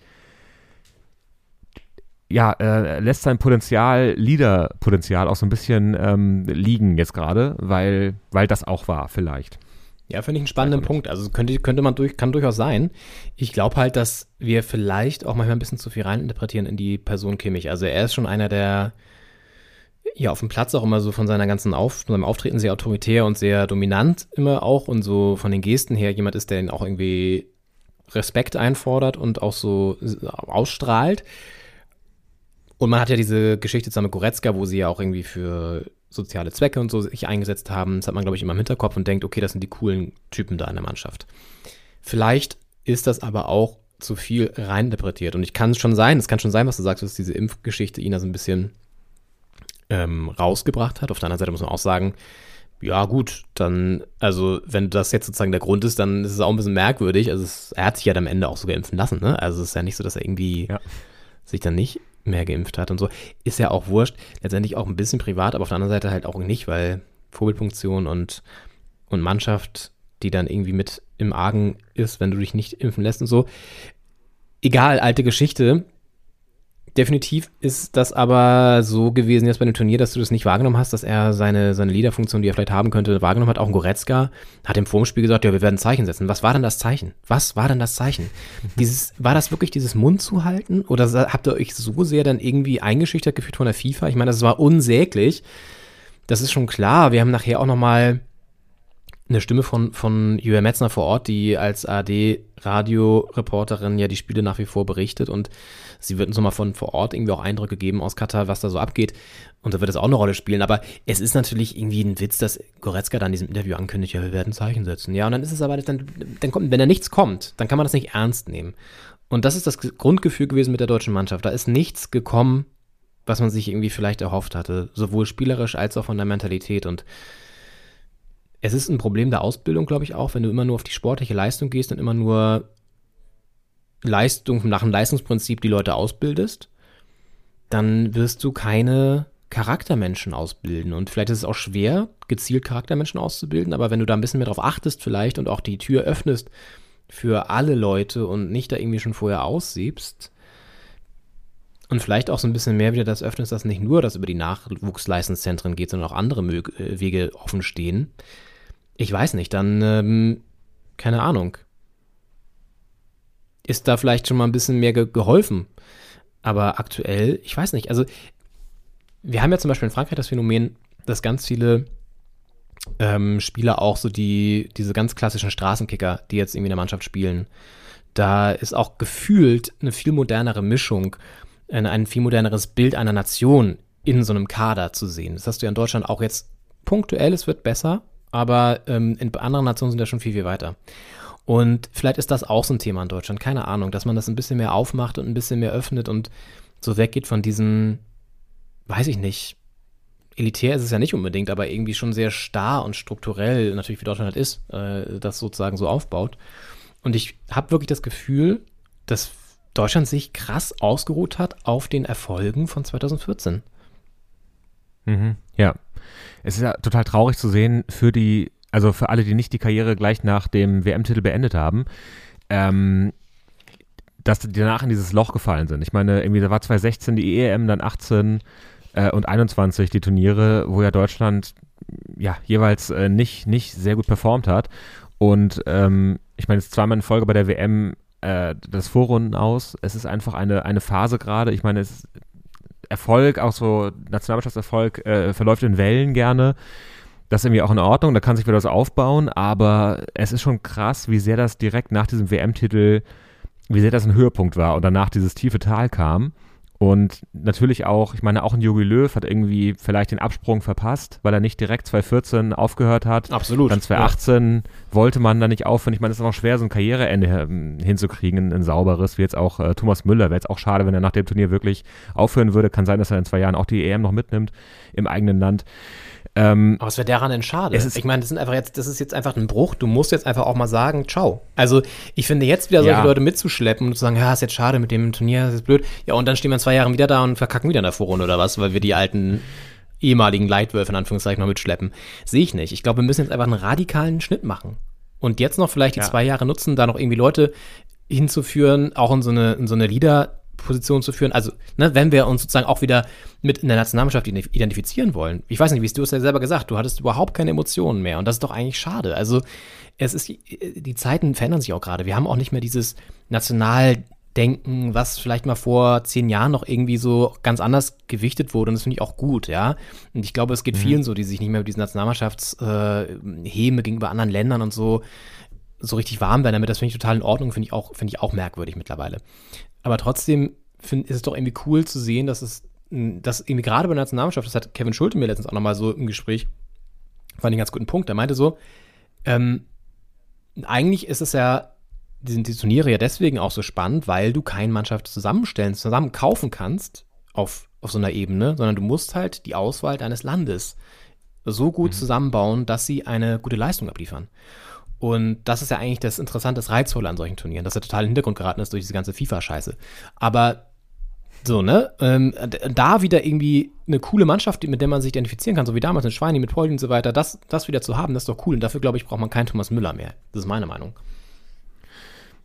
[SPEAKER 8] ja, äh, lässt sein Potenzial, Leader-Potenzial auch so ein bisschen ähm, liegen jetzt gerade, weil, weil das auch war, vielleicht.
[SPEAKER 7] Ja, finde ich einen spannenden Punkt. Also könnte, könnte man durch, kann durchaus sein. Ich glaube halt, dass wir vielleicht auch manchmal ein bisschen zu viel reininterpretieren in die Person Kimmich. Also er ist schon einer, der ja auf dem Platz auch immer so von seiner ganzen Auf, seinem Auftreten sehr autoritär und sehr dominant immer auch und so von den Gesten her jemand ist, der ihn auch irgendwie Respekt einfordert und auch so ausstrahlt. Und man hat ja diese Geschichte zusammen mit Goretzka, wo sie ja auch irgendwie für soziale Zwecke und so sich eingesetzt haben. Das hat man, glaube ich, immer im Hinterkopf und denkt, okay, das sind die coolen Typen da in der Mannschaft. Vielleicht ist das aber auch zu viel reininterpretiert. Und ich kann es schon sein, es kann schon sein, was du sagst, dass diese Impfgeschichte ihn da so ein bisschen ähm, rausgebracht hat. Auf der anderen Seite muss man auch sagen, ja gut, dann, also wenn das jetzt sozusagen der Grund ist, dann ist es auch ein bisschen merkwürdig. Also es, er hat sich ja dann am Ende auch sogar impfen lassen, ne? Also es ist ja nicht so, dass er irgendwie ja. sich dann nicht mehr geimpft hat und so. Ist ja auch wurscht. Letztendlich auch ein bisschen privat, aber auf der anderen Seite halt auch nicht, weil Vorbildfunktion und, und Mannschaft, die dann irgendwie mit im Argen ist, wenn du dich nicht impfen lässt und so. Egal, alte Geschichte. Definitiv ist das aber so gewesen jetzt bei dem Turnier, dass du das nicht wahrgenommen hast, dass er seine, seine Leaderfunktion, die er vielleicht haben könnte, wahrgenommen hat. Auch ein Goretzka hat im Vorspiel gesagt, ja, wir werden Zeichen setzen. Was war denn das Zeichen? Was war denn das Zeichen? dieses, war das wirklich dieses Mund zu halten? Oder habt ihr euch so sehr dann irgendwie eingeschüchtert gefühlt von der FIFA? Ich meine, das war unsäglich. Das ist schon klar. Wir haben nachher auch nochmal eine Stimme von, von Julia Metzner vor Ort, die als AD-Radioreporterin ja die Spiele nach wie vor berichtet und Sie wird uns nochmal von vor Ort irgendwie auch Eindrücke geben aus Katar, was da so abgeht. Und da wird es auch eine Rolle spielen. Aber es ist natürlich irgendwie ein Witz, dass Goretzka dann in diesem Interview ankündigt, ja, wir werden Zeichen setzen. Ja, und dann ist es aber, dann, dann kommt, wenn da nichts kommt, dann kann man das nicht ernst nehmen. Und das ist das Grundgefühl gewesen mit der deutschen Mannschaft. Da ist nichts gekommen, was man sich irgendwie vielleicht erhofft hatte. Sowohl spielerisch als auch von der Mentalität. Und es ist ein Problem der Ausbildung, glaube ich, auch, wenn du immer nur auf die sportliche Leistung gehst und immer nur Leistung nach dem Leistungsprinzip die Leute ausbildest, dann wirst du keine Charaktermenschen ausbilden. Und vielleicht ist es auch schwer, gezielt Charaktermenschen auszubilden, aber wenn du da ein bisschen mehr drauf achtest vielleicht und auch die Tür öffnest für alle Leute und nicht da irgendwie schon vorher aussiebst und vielleicht auch so ein bisschen mehr wieder das öffnest, dass nicht nur das über die Nachwuchsleistungszentren geht, sondern auch andere äh, Wege offen stehen. Ich weiß nicht, dann, ähm, keine Ahnung. Ist da vielleicht schon mal ein bisschen mehr ge geholfen. Aber aktuell, ich weiß nicht, also wir haben ja zum Beispiel in Frankreich das Phänomen, dass ganz viele ähm, Spieler auch so die, diese ganz klassischen Straßenkicker, die jetzt irgendwie in der Mannschaft spielen, da ist auch gefühlt eine viel modernere Mischung, ein, ein viel moderneres Bild einer Nation in so einem Kader zu sehen. Das hast du ja in Deutschland auch jetzt punktuell, es wird besser, aber ähm, in anderen Nationen sind ja schon viel, viel weiter. Und vielleicht ist das auch so ein Thema in Deutschland, keine Ahnung, dass man das ein bisschen mehr aufmacht und ein bisschen mehr öffnet und so weggeht von diesen weiß ich nicht, elitär ist es ja nicht unbedingt, aber irgendwie schon sehr starr und strukturell, natürlich wie Deutschland halt ist, äh, das sozusagen so aufbaut. Und ich habe wirklich das Gefühl, dass Deutschland sich krass ausgeruht hat auf den Erfolgen von 2014.
[SPEAKER 8] Mhm, ja. Es ist ja total traurig zu sehen für die, also für alle, die nicht die Karriere gleich nach dem WM-Titel beendet haben, ähm, dass die danach in dieses Loch gefallen sind. Ich meine, irgendwie, da war 2016 die EM, dann 18, äh, und 21 die Turniere, wo ja Deutschland ja jeweils äh, nicht, nicht sehr gut performt hat. Und ähm, ich meine, jetzt zweimal in Folge bei der WM äh, das Vorrunden aus. Es ist einfach eine, eine Phase gerade. Ich meine, es ist Erfolg, auch so Nationalmannschaftserfolg, äh, verläuft in Wellen gerne. Das ist irgendwie auch in Ordnung, da kann sich wieder was aufbauen, aber es ist schon krass, wie sehr das direkt nach diesem WM-Titel, wie sehr das ein Höhepunkt war und danach dieses tiefe Tal kam. Und natürlich auch, ich meine, auch ein Jogi Löw hat irgendwie vielleicht den Absprung verpasst, weil er nicht direkt 2014 aufgehört hat.
[SPEAKER 7] Absolut.
[SPEAKER 8] Dann 2018 ja. wollte man da nicht aufhören. Ich meine, es ist auch schwer, so ein Karriereende hinzukriegen, ein sauberes, wie jetzt auch äh, Thomas Müller. Wäre jetzt auch schade, wenn er nach dem Turnier wirklich aufhören würde. Kann sein, dass er in zwei Jahren auch die EM noch mitnimmt im eigenen Land.
[SPEAKER 7] Ähm, Aber es wäre daran denn schade. ich meine, das sind einfach jetzt, das ist jetzt einfach ein Bruch. Du musst jetzt einfach auch mal sagen, ciao. Also ich finde jetzt wieder solche ja. Leute mitzuschleppen und zu sagen, ja, ist jetzt schade mit dem Turnier, das ist blöd. Ja, und dann stehen wir in zwei Jahren wieder da und verkacken wieder in der Vorrunde oder was, weil wir die alten ehemaligen Leitwölfe in Anführungszeichen noch mitschleppen. Sehe ich nicht. Ich glaube, wir müssen jetzt einfach einen radikalen Schnitt machen. Und jetzt noch vielleicht die ja. zwei Jahre nutzen, da noch irgendwie Leute hinzuführen, auch in so eine, in so eine Leader- Position zu führen. Also, ne, wenn wir uns sozusagen auch wieder mit in der Nationalmannschaft identifizieren wollen. Ich weiß nicht, wie du es ja selber gesagt, du hattest überhaupt keine Emotionen mehr und das ist doch eigentlich schade. Also, es ist, die Zeiten verändern sich auch gerade. Wir haben auch nicht mehr dieses Nationaldenken, was vielleicht mal vor zehn Jahren noch irgendwie so ganz anders gewichtet wurde und das finde ich auch gut, ja. Und ich glaube, es geht mhm. vielen so, die sich nicht mehr mit diesen Nationalmannschaftsheme äh, gegenüber anderen Ländern und so so richtig warm werden damit. Das finde ich total in Ordnung, finde ich auch, finde ich auch merkwürdig mittlerweile. Aber trotzdem find, ist es doch irgendwie cool zu sehen, dass es, dass irgendwie gerade bei der Nationalmannschaft, das hat Kevin Schulte mir letztens auch nochmal so im Gespräch, fand ich einen ganz guten Punkt. Er meinte so, ähm, eigentlich ist es ja, sind die Turniere ja deswegen auch so spannend, weil du keine Mannschaft zusammenstellen, zusammen kaufen kannst auf, auf so einer Ebene, sondern du musst halt die Auswahl deines Landes so gut mhm. zusammenbauen, dass sie eine gute Leistung abliefern. Und das ist ja eigentlich das Interessante, das Reizvolle an solchen Turnieren, dass er total in den Hintergrund geraten ist durch diese ganze FIFA-Scheiße. Aber so, ne? Ähm, da wieder irgendwie eine coole Mannschaft, mit der man sich identifizieren kann, so wie damals in Schweini mit Pauli und so weiter, das, das wieder zu haben, das ist doch cool. Und dafür, glaube ich, braucht man keinen Thomas Müller mehr. Das ist meine Meinung.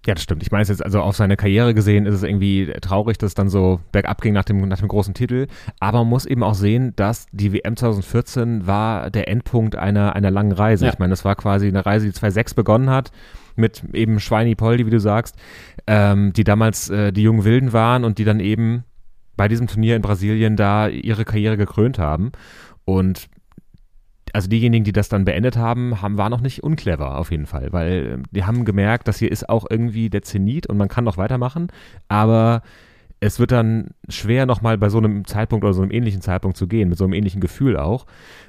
[SPEAKER 8] Ja, das stimmt. Ich meine jetzt, also auf seine Karriere gesehen ist es irgendwie traurig, dass es dann so bergab ging nach dem, nach dem großen Titel. Aber man muss eben auch sehen, dass die WM 2014 war der Endpunkt einer, einer langen Reise. Ja. Ich meine, das war quasi eine Reise, die 2006 begonnen hat mit eben Schweini Poldi, wie du sagst, ähm, die damals äh, die jungen Wilden waren und die dann eben bei diesem Turnier in Brasilien da ihre Karriere gekrönt haben. Und also diejenigen, die das dann beendet haben, haben, waren noch nicht unclever auf jeden Fall, weil ähm, die haben gemerkt, dass hier ist auch irgendwie der Zenit und man kann noch weitermachen, aber es wird dann schwer, nochmal bei so einem Zeitpunkt oder so einem ähnlichen Zeitpunkt zu gehen, mit so einem ähnlichen Gefühl auch.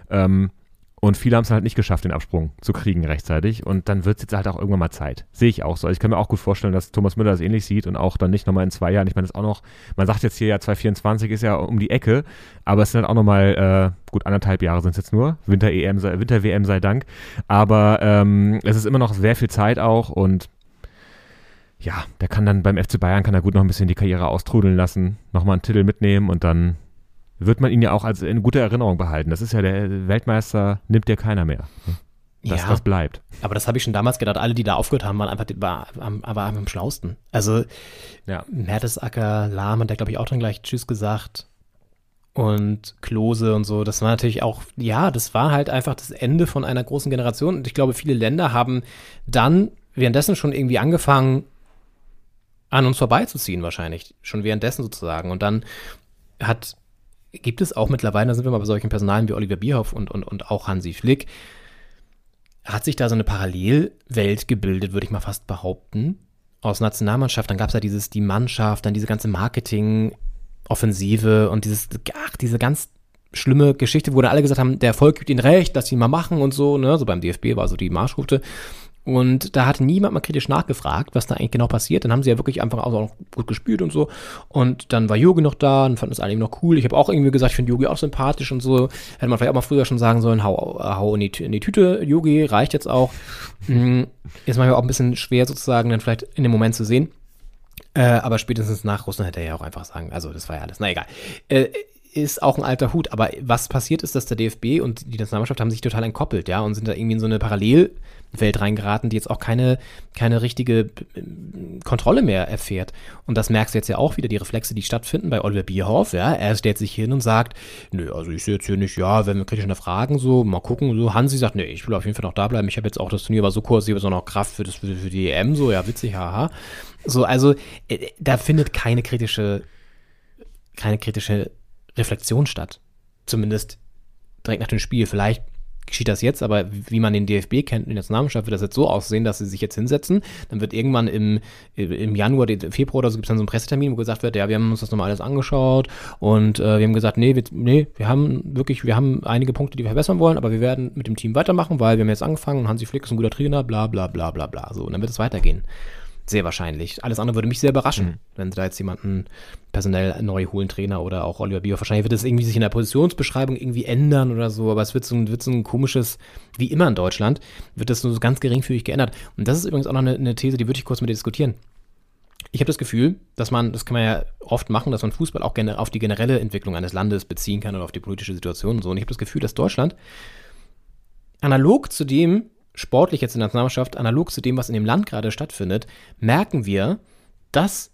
[SPEAKER 8] Ähm, und viele haben es halt nicht geschafft, den Absprung zu kriegen rechtzeitig. Und dann wird es jetzt halt auch irgendwann mal Zeit. Sehe ich auch so. Also ich kann mir auch gut vorstellen, dass Thomas Müller das ähnlich sieht und auch dann nicht nochmal in zwei Jahren. Ich meine, das ist auch noch, man sagt jetzt hier ja 2024 ist ja um die Ecke, aber es sind halt auch nochmal, äh, gut, anderthalb Jahre sind es jetzt nur. Winter-EM, Winter-WM sei Dank. Aber ähm, es ist immer noch sehr viel Zeit auch und ja, der kann dann beim FC Bayern kann er gut noch ein bisschen die Karriere austrudeln lassen, nochmal einen Titel mitnehmen und dann wird man ihn ja auch als in guter Erinnerung behalten. Das ist ja der Weltmeister, nimmt dir keiner mehr. Das,
[SPEAKER 7] Ja.
[SPEAKER 8] das bleibt.
[SPEAKER 7] Aber das habe ich schon damals gedacht. Alle, die da aufgehört haben, waren einfach war, am, aber am schlausten. Also
[SPEAKER 8] Ja.
[SPEAKER 7] Mertesacker, Lahm hat da, glaube ich, auch dann gleich Tschüss gesagt. Und Klose und so. Das war natürlich auch, ja, das war halt einfach das Ende von einer großen Generation. Und ich glaube, viele Länder haben dann währenddessen schon irgendwie angefangen, an uns vorbeizuziehen, wahrscheinlich. Schon währenddessen sozusagen. Und dann hat, gibt es auch mittlerweile, da sind wir mal bei solchen Personalen wie Oliver Bierhoff und, und, und auch Hansi Flick, hat sich da so eine Parallelwelt gebildet, würde ich mal fast behaupten. Aus Nationalmannschaft, dann gab es ja dieses, die Mannschaft, dann diese ganze Marketing-Offensive und dieses, ach, diese ganz schlimme Geschichte, wo dann alle gesagt haben, der Erfolg gibt ihnen recht, lass ihn mal machen und so, ne, so beim DFB war so die Marschroute. Und da hat niemand mal kritisch nachgefragt, was da eigentlich genau passiert. Dann haben sie ja wirklich einfach auch noch gut gespielt und so. Und dann war Yogi noch da und fanden das alle noch cool. Ich habe auch irgendwie gesagt, ich finde Yogi auch sympathisch und so. Hätte man vielleicht auch mal früher schon sagen sollen, hau, hau in, die, in die Tüte, Yogi, reicht jetzt auch. Ist manchmal auch ein bisschen schwer sozusagen dann vielleicht in dem Moment zu sehen. Äh, aber spätestens nach Russland hätte er ja auch einfach sagen, also das war ja alles, na egal. Äh, ist auch ein alter Hut, aber was passiert ist, dass der DFB und die Nationalmannschaft haben sich total entkoppelt, ja, und sind da irgendwie in so eine Parallelwelt reingeraten, die jetzt auch keine, keine richtige äh, Kontrolle mehr erfährt. Und das merkst du jetzt ja auch wieder, die Reflexe, die stattfinden bei Oliver Bierhoff, ja, er stellt sich hin und sagt, nö, also ich sehe jetzt hier nicht, ja, wenn wir kritisch hinterfragen, so, mal gucken, so, Hansi sagt, nee, ich will auf jeden Fall noch da bleiben, ich habe jetzt auch, das Turnier war so kurz, ich habe auch noch Kraft für, das, für, die EM, so, ja, witzig, haha. So, also, äh, da findet keine kritische, keine kritische Reflexion statt. Zumindest direkt nach dem Spiel. Vielleicht geschieht das jetzt, aber wie man den DFB kennt, in der Nationalmannschaft, wird das jetzt so aussehen, dass sie sich jetzt hinsetzen. Dann wird irgendwann im, im Januar, den- Februar oder so, gibt es dann so einen Pressetermin, wo gesagt wird, ja, wir haben uns das nochmal alles angeschaut und äh, wir haben gesagt, nee, wir, nee, wir haben wirklich, wir haben einige Punkte, die wir verbessern wollen, aber wir werden mit dem Team weitermachen, weil wir haben jetzt angefangen und Hansi Flick ist ein guter Trainer, bla bla bla bla bla. So, und dann wird es weitergehen. Sehr wahrscheinlich. Alles andere würde mich sehr überraschen, wenn sie da jetzt jemanden personell neu holen, Trainer oder auch Oliver Bierhoff. Wahrscheinlich wird es irgendwie sich in der Positionsbeschreibung irgendwie ändern oder so, aber es wird so, ein- wird so ein komisches, wie immer in Deutschland, wird das nur so ganz geringfügig geändert. Und das ist übrigens auch noch eine, eine These, die würde ich kurz mit dir diskutieren. Ich habe das Gefühl, dass man, das kann man ja oft machen, dass man Fußball auch gerne auf die generelle Entwicklung eines Landes beziehen kann oder auf die politische Situation und so. Und ich habe das Gefühl, dass Deutschland analog zu dem, sportlich jetzt in der Nationalmannschaft, analog zu dem, was in dem Land gerade stattfindet, merken wir, dass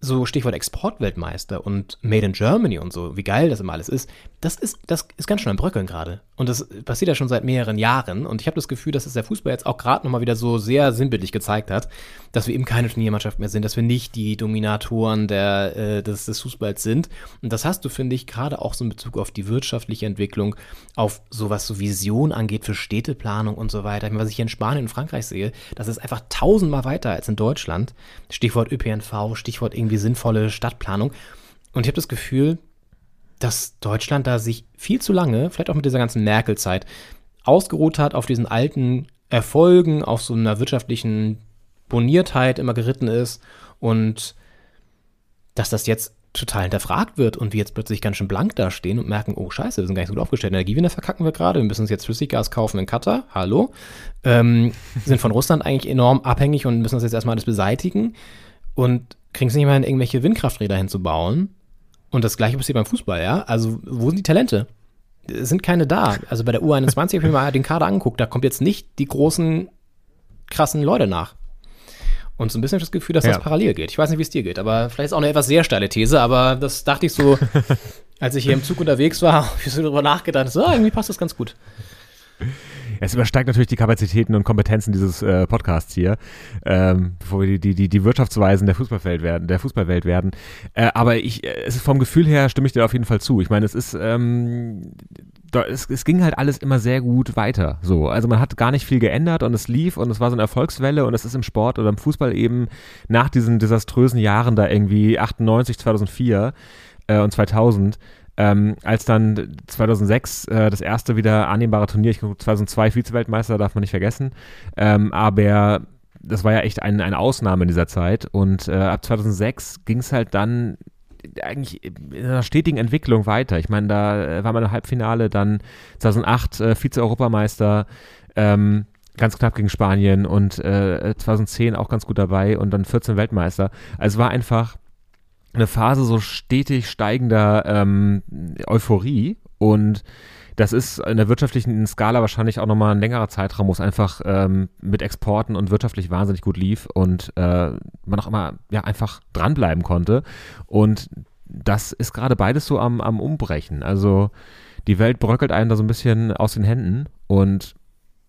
[SPEAKER 7] so Stichwort Exportweltmeister und Made in Germany und so, wie geil das immer alles ist, das ist, das ist ganz schön am Bröckeln gerade. Und das passiert ja schon seit mehreren Jahren. Und ich habe das Gefühl, dass es der Fußball jetzt auch gerade nochmal wieder so sehr sinnbildlich gezeigt hat, dass wir eben keine Turniermannschaft mehr sind, dass wir nicht die Dominatoren der, äh, des, des Fußballs sind. Und das hast du, finde ich, gerade auch so in Bezug auf die wirtschaftliche Entwicklung, auf sowas so Vision angeht für Städteplanung und so weiter. Ich meine, was ich hier in Spanien und Frankreich sehe, das ist einfach tausendmal weiter als in Deutschland. Stichwort ÖPNV, Stichwort irgendwie sinnvolle Stadtplanung. Und ich habe das Gefühl, dass Deutschland da sich viel zu lange, vielleicht auch mit dieser ganzen Merkel-Zeit, ausgeruht hat auf diesen alten Erfolgen, auf so einer wirtschaftlichen Boniertheit immer geritten ist und dass das jetzt total hinterfragt wird und wir jetzt plötzlich ganz schön blank dastehen und merken, oh scheiße, wir sind gar nicht so gut aufgestellt. Energiewende verkacken wir gerade, wir müssen uns jetzt Flüssiggas kaufen in Katar, hallo, ähm, sind von Russland eigentlich enorm abhängig und müssen das jetzt erstmal alles beseitigen und kriegen es nicht mal hin, irgendwelche Windkrafträder hinzubauen. Und das gleiche passiert beim Fußball, ja. Also, wo sind die Talente? Es sind keine da. Also bei der U21 habe ich mir mal den Kader angeguckt, da kommt jetzt nicht die großen, krassen Leute nach. Und so ein bisschen das Gefühl, dass
[SPEAKER 8] Ja.
[SPEAKER 7] das parallel geht. Ich weiß nicht, wie es dir geht, aber vielleicht ist auch eine etwas sehr steile These, aber das dachte ich so, als ich hier im Zug unterwegs war, ich so darüber nachgedacht, so, irgendwie passt das ganz gut.
[SPEAKER 8] Es übersteigt natürlich die Kapazitäten und Kompetenzen dieses äh, Podcasts hier, ähm, bevor wir die, die, die, Wirtschaftsweisen der Fußballwelt werden, der Fußballwelt werden. Äh, aber ich, äh, es ist vom Gefühl her stimme ich dir auf jeden Fall zu. Ich meine, es ist, ähm, es, es ging halt alles immer sehr gut weiter. So, also man hat gar nicht viel geändert und es lief und es war so eine Erfolgswelle und es ist im Sport oder im Fußball eben nach diesen desaströsen Jahren da irgendwie 98, 2004 äh, und 2000 ähm, als dann 2006 äh, das erste wieder annehmbare Turnier, ich glaube 2002 Vize-Weltmeister, darf man nicht vergessen, ähm, aber das war ja echt ein, eine Ausnahme in dieser Zeit und äh, ab 2006 ging es halt dann eigentlich in einer stetigen Entwicklung weiter. Ich meine, da äh, war man im Halbfinale, dann 2008 äh, Vize-Europameister, ähm, ganz knapp gegen Spanien und äh, 2010 auch ganz gut dabei und dann 14 Weltmeister. Also es war einfach eine Phase so stetig steigender ähm, Euphorie und das ist in der wirtschaftlichen Skala wahrscheinlich auch nochmal ein längerer Zeitraum, wo es einfach ähm, mit Exporten und wirtschaftlich wahnsinnig gut lief und äh, man auch immer ja einfach dranbleiben konnte. Und das ist gerade beides so am, am Umbrechen. Also die Welt bröckelt einem da so ein bisschen aus den Händen und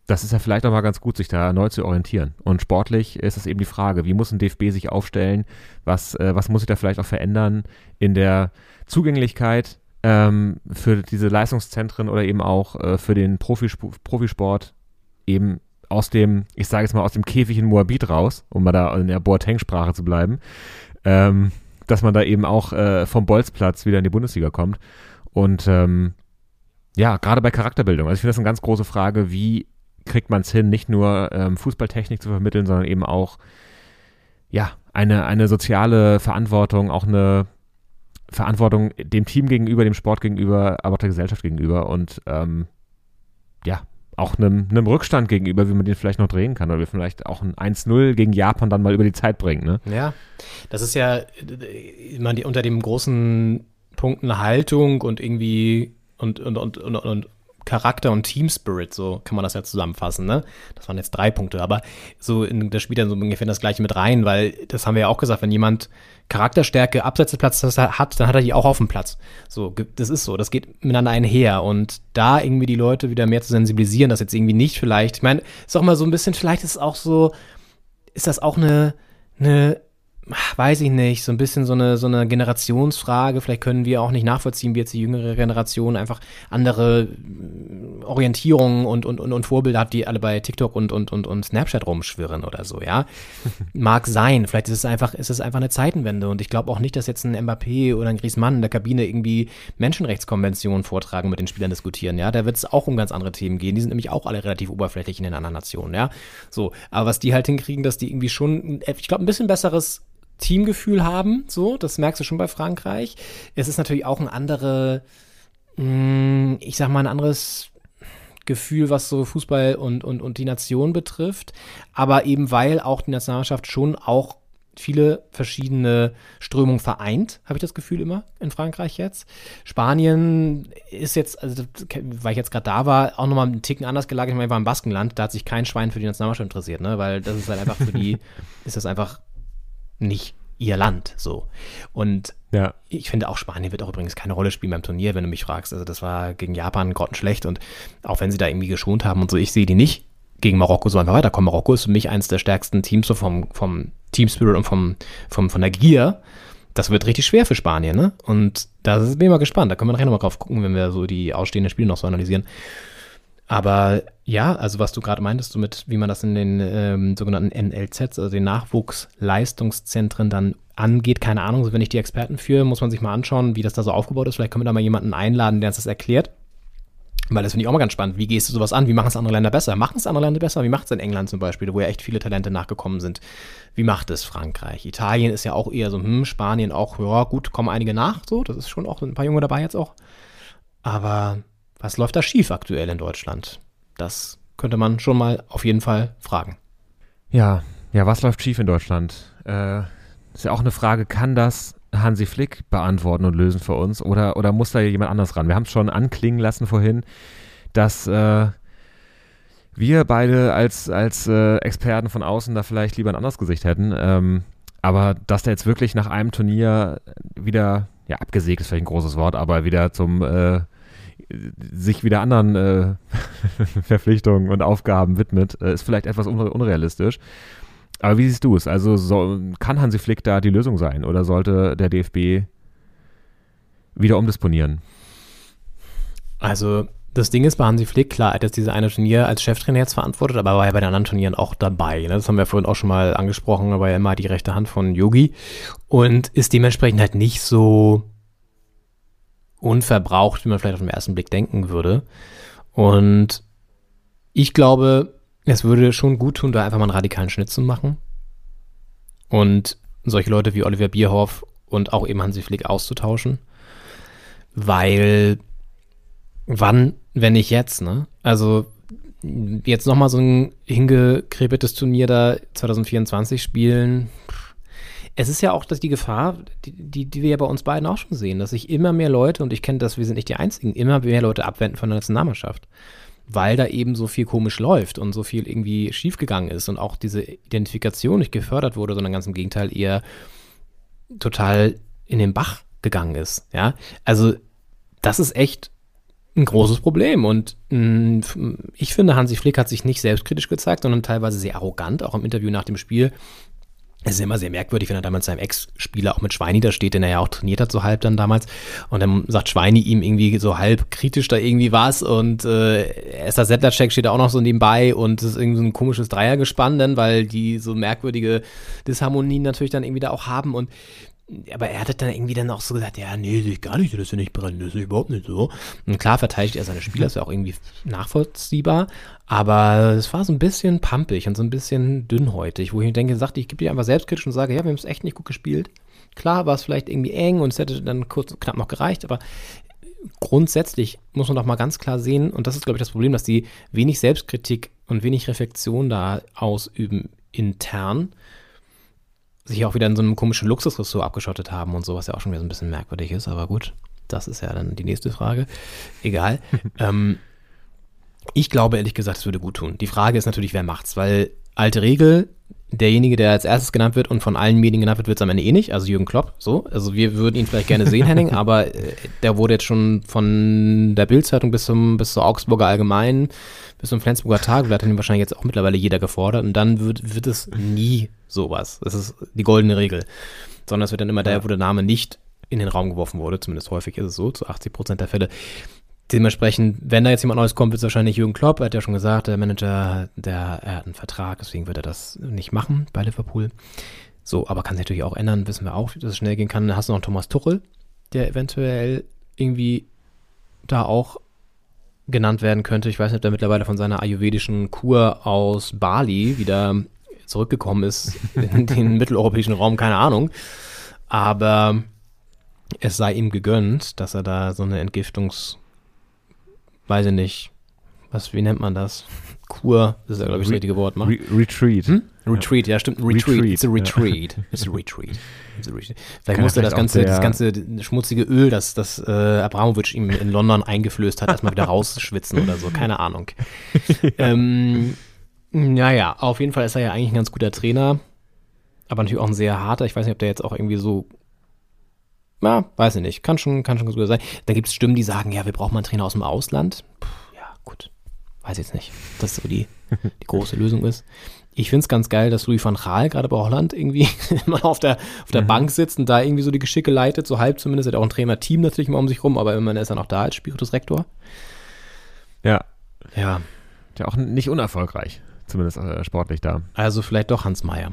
[SPEAKER 8] das ist ja vielleicht auch mal ganz gut, sich da neu zu orientieren. Und sportlich ist es eben die Frage, wie muss ein DFB sich aufstellen? Was, äh, was muss sich da vielleicht auch verändern in der Zugänglichkeit ähm, für diese Leistungszentren oder eben auch äh, für den Profisp Profisport eben aus dem, ich sage jetzt mal, aus dem Käfig in Moabit raus, um mal da in der Boateng-Sprache zu bleiben, ähm, dass man da eben auch äh, vom Bolzplatz wieder in die Bundesliga kommt. Und ähm, ja, gerade bei Charakterbildung. Also ich finde das eine ganz große Frage, wie kriegt man es hin, nicht nur ähm, Fußballtechnik zu vermitteln, sondern eben auch ja, eine, eine soziale Verantwortung, auch eine Verantwortung dem Team gegenüber, dem Sport gegenüber, aber auch der Gesellschaft gegenüber und ähm, ja, auch einem, einem Rückstand gegenüber, wie man den vielleicht noch drehen kann oder wie vielleicht auch ein 1-0 gegen Japan dann mal über die Zeit bringt. Ne?
[SPEAKER 7] Ja, das ist ja man unter dem großen Punkten Haltung und irgendwie und, und, und, und, und Charakter und Team Spirit, so kann man das ja zusammenfassen, ne? Das waren jetzt drei Punkte, aber so in das spielt dann so ungefähr das gleiche mit rein, weil das haben wir ja auch gesagt, wenn jemand Charakterstärke abseits des Platzes hat, dann hat er die auch auf dem Platz. So, das ist so, das geht miteinander einher und da irgendwie die Leute wieder mehr zu sensibilisieren, dass jetzt irgendwie nicht vielleicht, ich meine, ist auch mal so ein bisschen, vielleicht ist es auch so, ist das auch eine, eine weiß ich nicht, so ein bisschen so eine, so eine Generationsfrage. Vielleicht können wir auch nicht nachvollziehen, wie jetzt die jüngere Generation einfach andere äh, Orientierungen und, und, und, und Vorbilder hat, die alle bei TikTok und, und, und, und Snapchat rumschwirren oder so, ja. Mag sein. Vielleicht ist es einfach, ist es einfach eine Zeitenwende. Und ich glaube auch nicht, dass jetzt ein Mbappé oder ein Griezmann in der Kabine irgendwie Menschenrechtskonventionen vortragen mit den Spielern diskutieren, ja. Da wird es auch um ganz andere Themen gehen. Die sind nämlich auch alle relativ oberflächlich in den anderen Nationen, ja. So. Aber was die halt hinkriegen, dass die irgendwie schon, ich glaube, ein bisschen besseres Teamgefühl haben. So, das merkst du schon bei Frankreich. Es ist natürlich auch ein andere, mm, ich sag mal, ein anderes Gefühl, was so Fußball und, und, und die Nation betrifft. Aber eben weil auch die Nationalmannschaft schon auch viele verschiedene Strömungen vereint, habe ich das Gefühl immer in Frankreich jetzt. Spanien ist jetzt, also weil ich jetzt gerade da war, auch nochmal einen Ticken anders gelagert. Ich meine, ich war im Baskenland, da hat sich kein Schwein für die Nationalmannschaft interessiert, ne? weil das ist halt einfach für die, ist das einfach nicht ihr Land. So. Und ja. ich finde auch Spanien wird auch übrigens keine Rolle spielen beim Turnier, wenn du mich fragst. Also das war gegen Japan grottenschlecht und auch wenn sie da irgendwie geschont haben und so, ich sehe die nicht gegen Marokko so einfach weiterkommen. Marokko ist für mich eines der stärksten Teams so vom, vom Team Spirit und vom, vom, von der Gier. Das wird richtig schwer für Spanien, ne? Und da bin ich mal gespannt. Da können wir nachher nochmal drauf gucken, wenn wir so die ausstehenden Spiele noch so analysieren. Aber ja, also was du gerade meintest, so mit, wie man das in den ähm, sogenannten NLZs, also den Nachwuchsleistungszentren dann angeht, keine Ahnung, so wenn ich die Experten führe, muss man sich mal anschauen, wie das da so aufgebaut ist. Vielleicht können wir da mal jemanden einladen, der uns das erklärt. Weil das finde ich auch mal ganz spannend. Wie gehst du sowas an? Wie machen es andere Länder besser? Machen es andere Länder besser? Wie macht es in England zum Beispiel, wo ja echt viele Talente nachgekommen sind? Wie macht es Frankreich? Italien ist ja auch eher so, hm, Spanien auch, ja, gut, kommen einige nach, so, das ist schon auch ein paar Junge dabei jetzt auch. Aber was läuft da schief aktuell in Deutschland? Das könnte man schon mal auf jeden Fall fragen.
[SPEAKER 8] Ja, ja, was läuft schief in Deutschland? Äh, ist ja auch eine Frage, kann das Hansi Flick beantworten und lösen für uns oder, oder muss da jemand anders ran? Wir haben es schon anklingen lassen vorhin, dass äh, wir beide als, als äh, Experten von außen da vielleicht lieber ein anderes Gesicht hätten. Ähm, aber dass der jetzt wirklich nach einem Turnier wieder, ja, abgesägt ist vielleicht ein großes Wort, aber wieder zum äh, sich wieder anderen äh, Verpflichtungen und Aufgaben widmet, äh, ist vielleicht etwas unre unrealistisch. Aber wie siehst du es? Also so, kann Hansi Flick da die Lösung sein oder sollte der DFB wieder umdisponieren?
[SPEAKER 7] Also das Ding ist bei Hansi Flick, klar, er hat jetzt diese eine Turnier als Cheftrainer jetzt verantwortet, aber war ja bei den anderen Turnieren auch dabei. Ne? Das haben wir vorhin auch schon mal angesprochen, aber er immer die rechte Hand von Yogi und ist dementsprechend halt nicht so unverbraucht, wie man vielleicht auf den ersten Blick denken würde. Und ich glaube, es würde schon gut tun, da einfach mal einen radikalen Schnitt zu machen und solche Leute wie Oliver Bierhoff und auch eben Hansi Flick auszutauschen, weil wann, wenn nicht jetzt, ne? Also jetzt nochmal so ein hingekrebetes Turnier da 2024 spielen. Es ist ja auch dass die Gefahr, die, die, die wir ja bei uns beiden auch schon sehen, dass sich immer mehr Leute, und ich kenne das, wir sind nicht die Einzigen, immer mehr Leute abwenden von der Nationalmannschaft. Weil da eben so viel komisch läuft und so viel irgendwie schiefgegangen ist und auch diese Identifikation nicht gefördert wurde, sondern ganz im Gegenteil eher total in den Bach gegangen ist. Ja, also das ist echt ein großes Problem. Und mh, ich finde, Hansi Flick hat sich nicht selbstkritisch gezeigt, sondern teilweise sehr arrogant, auch im Interview nach dem Spiel. Es ist immer sehr merkwürdig, wenn er damals seinem Ex-Spieler auch mit Schweini da steht, den er ja auch trainiert hat, so halb dann damals. Und dann sagt Schweini ihm irgendwie so halb kritisch da irgendwie was. Und äh, Esther Sedlacek steht da auch noch so nebenbei und es ist irgendwie so ein komisches Dreiergespann dann, weil die so merkwürdige Disharmonien natürlich dann irgendwie da auch haben. Und aber er hat dann irgendwie dann auch so gesagt, ja, nee, sehe ich gar nicht, das ist ja nicht brennen, das ist überhaupt nicht so. Und klar verteidigt er seine Spieler, ist ja auch irgendwie nachvollziehbar, aber es war so ein bisschen pampig und so ein bisschen dünnhäutig, wo ich mir denke, sagte, ich gebe dir einfach selbstkritisch und sage, ja, wir haben es echt nicht gut gespielt. Klar war es vielleicht irgendwie eng und es hätte dann kurz knapp noch gereicht, aber grundsätzlich muss man doch mal ganz klar sehen, und das ist, glaube ich, das Problem, dass die wenig Selbstkritik und wenig Reflexion da ausüben intern sich auch wieder in so einem komischen Luxusressort abgeschottet haben und so, was ja auch schon wieder so ein bisschen merkwürdig ist, aber gut, das ist ja dann die nächste Frage. Egal. ähm, ich glaube ehrlich gesagt, es würde gut tun. Die Frage ist natürlich, wer macht's, weil alte Regel, derjenige, der als erstes genannt wird und von allen Medien genannt wird, wird es am Ende eh nicht, also Jürgen Klopp, so. Also wir würden ihn vielleicht gerne sehen, Henning, aber äh, der wurde jetzt schon von der Bildzeitung bis zum bis zur Augsburger Allgemein bis zum Flensburger Tag, da hat ihn wahrscheinlich jetzt auch mittlerweile jeder gefordert und dann wird, wird es nie sowas. Das ist die goldene Regel. Sondern es wird dann immer der, wo der Name nicht in den Raum geworfen wurde, zumindest häufig ist es so, zu 80 Prozent der Fälle. Dementsprechend, wenn da jetzt jemand Neues kommt, wird es wahrscheinlich Jürgen Klopp. Er hat ja schon gesagt, der Manager, der, er hat einen Vertrag, deswegen wird er das nicht machen bei Liverpool. So, aber kann sich natürlich auch ändern, wissen wir auch, dass es schnell gehen kann. Dann hast du noch Thomas Tuchel, der eventuell irgendwie da auch genannt werden könnte. Ich weiß nicht, ob der mittlerweile von seiner ayurvedischen Kur aus Bali wieder zurückgekommen ist in den mitteleuropäischen Raum, keine Ahnung. Aber es sei ihm gegönnt, dass er da so eine Entgiftungs, weiß ich nicht, was, wie nennt man das? Kur, das ist ja, glaube ich, das richtige Wort, macht.
[SPEAKER 8] Re Retreat.
[SPEAKER 7] Hm? Retreat, ja, stimmt, ein Retreat.
[SPEAKER 8] Retreat,
[SPEAKER 7] It's a
[SPEAKER 8] ja.
[SPEAKER 7] retreat. It's a retreat. It's a retreat. Vielleicht
[SPEAKER 8] Kann
[SPEAKER 7] musste
[SPEAKER 8] ja
[SPEAKER 7] das ganze, das ganze schmutzige Öl, das, das äh, Abramowitsch ihm in London eingeflößt hat, erstmal wieder rausschwitzen oder so, keine Ahnung. ähm, naja, auf jeden Fall ist er ja eigentlich ein ganz guter Trainer, aber natürlich auch ein sehr harter. Ich weiß nicht, ob der jetzt auch irgendwie so ja, weiß ich nicht. Kann schon, kann schon ganz gut sein. Dann gibt es Stimmen, die sagen, ja, wir brauchen mal einen Trainer aus dem Ausland. Puh, ja, gut. Weiß jetzt nicht, ob das so die, die große Lösung ist. Ich finde es ganz geil, dass Louis van Gaal gerade bei Holland irgendwie immer auf der, auf der Bank sitzt und da irgendwie so die Geschicke leitet, so halb zumindest. Er hat auch ein Trainerteam natürlich immer um sich rum, aber immerhin ist er noch da als Spiritus-Rektor.
[SPEAKER 8] Ja,
[SPEAKER 7] Ja,
[SPEAKER 8] ja auch nicht unerfolgreich, zumindest äh, sportlich da.
[SPEAKER 7] also vielleicht doch Hans Meyer.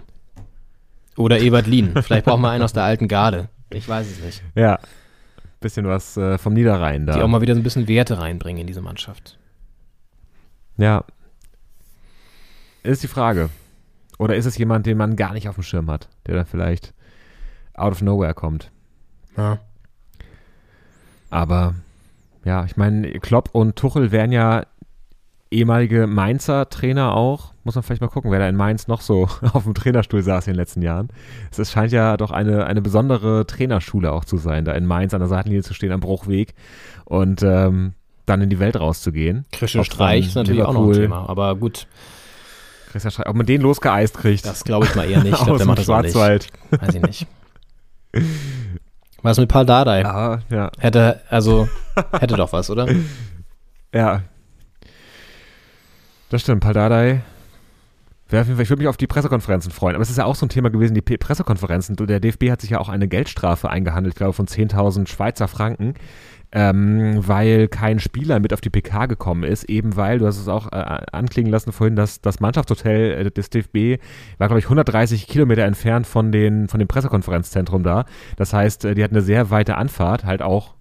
[SPEAKER 7] Oder Ebert Lien. Vielleicht brauchen wir einen aus der alten Garde. Ich weiß es nicht.
[SPEAKER 8] Ja, bisschen was äh, vom Niederrhein da.
[SPEAKER 7] Die auch mal wieder so ein bisschen Werte reinbringen in diese Mannschaft.
[SPEAKER 8] Ja. Ist die Frage. Oder ist es jemand, den man gar nicht auf dem Schirm hat, der dann vielleicht out of nowhere kommt?
[SPEAKER 7] Ja.
[SPEAKER 8] Aber ja, ich meine, Klopp und Tuchel wären ja ehemalige Mainzer Trainer auch. Muss man vielleicht mal gucken, wer da in Mainz noch so auf dem Trainerstuhl saß in den letzten Jahren. Es scheint ja doch eine, eine besondere Trainerschule auch zu sein, da in Mainz an der Seitenlinie zu stehen am Bruchweg und ähm, dann in die Welt rauszugehen.
[SPEAKER 7] Christian Streich ist natürlich auch noch ein
[SPEAKER 8] Liverpool-
[SPEAKER 7] Thema. Aber gut,
[SPEAKER 8] Christian Streich, ob man den losgeeist kriegt.
[SPEAKER 7] das glaube ich mal eher nicht. Ich glaube,
[SPEAKER 8] aus
[SPEAKER 7] der das.
[SPEAKER 8] Schwarzwald.
[SPEAKER 7] Weiß ich nicht. Was mit Paul Dardai?
[SPEAKER 8] Ah, ja.
[SPEAKER 7] Hätte, also, hätte doch was, oder?
[SPEAKER 8] Ja. Das stimmt, Paldadei. Ich würde mich auf die Pressekonferenzen freuen. Aber es ist ja auch so ein Thema gewesen, die Pressekonferenzen. Der DFB hat sich ja auch eine Geldstrafe eingehandelt, ich glaube von 10.000 Schweizer Franken, ähm, weil kein Spieler mit auf die PK gekommen ist. Eben weil, du hast es auch äh, anklingen lassen vorhin, dass das Mannschaftshotel äh, des DFB war, glaube ich, 130 Kilometer entfernt von, den, von dem Pressekonferenzzentrum da. Das heißt, äh, die hatten eine sehr weite Anfahrt, halt auch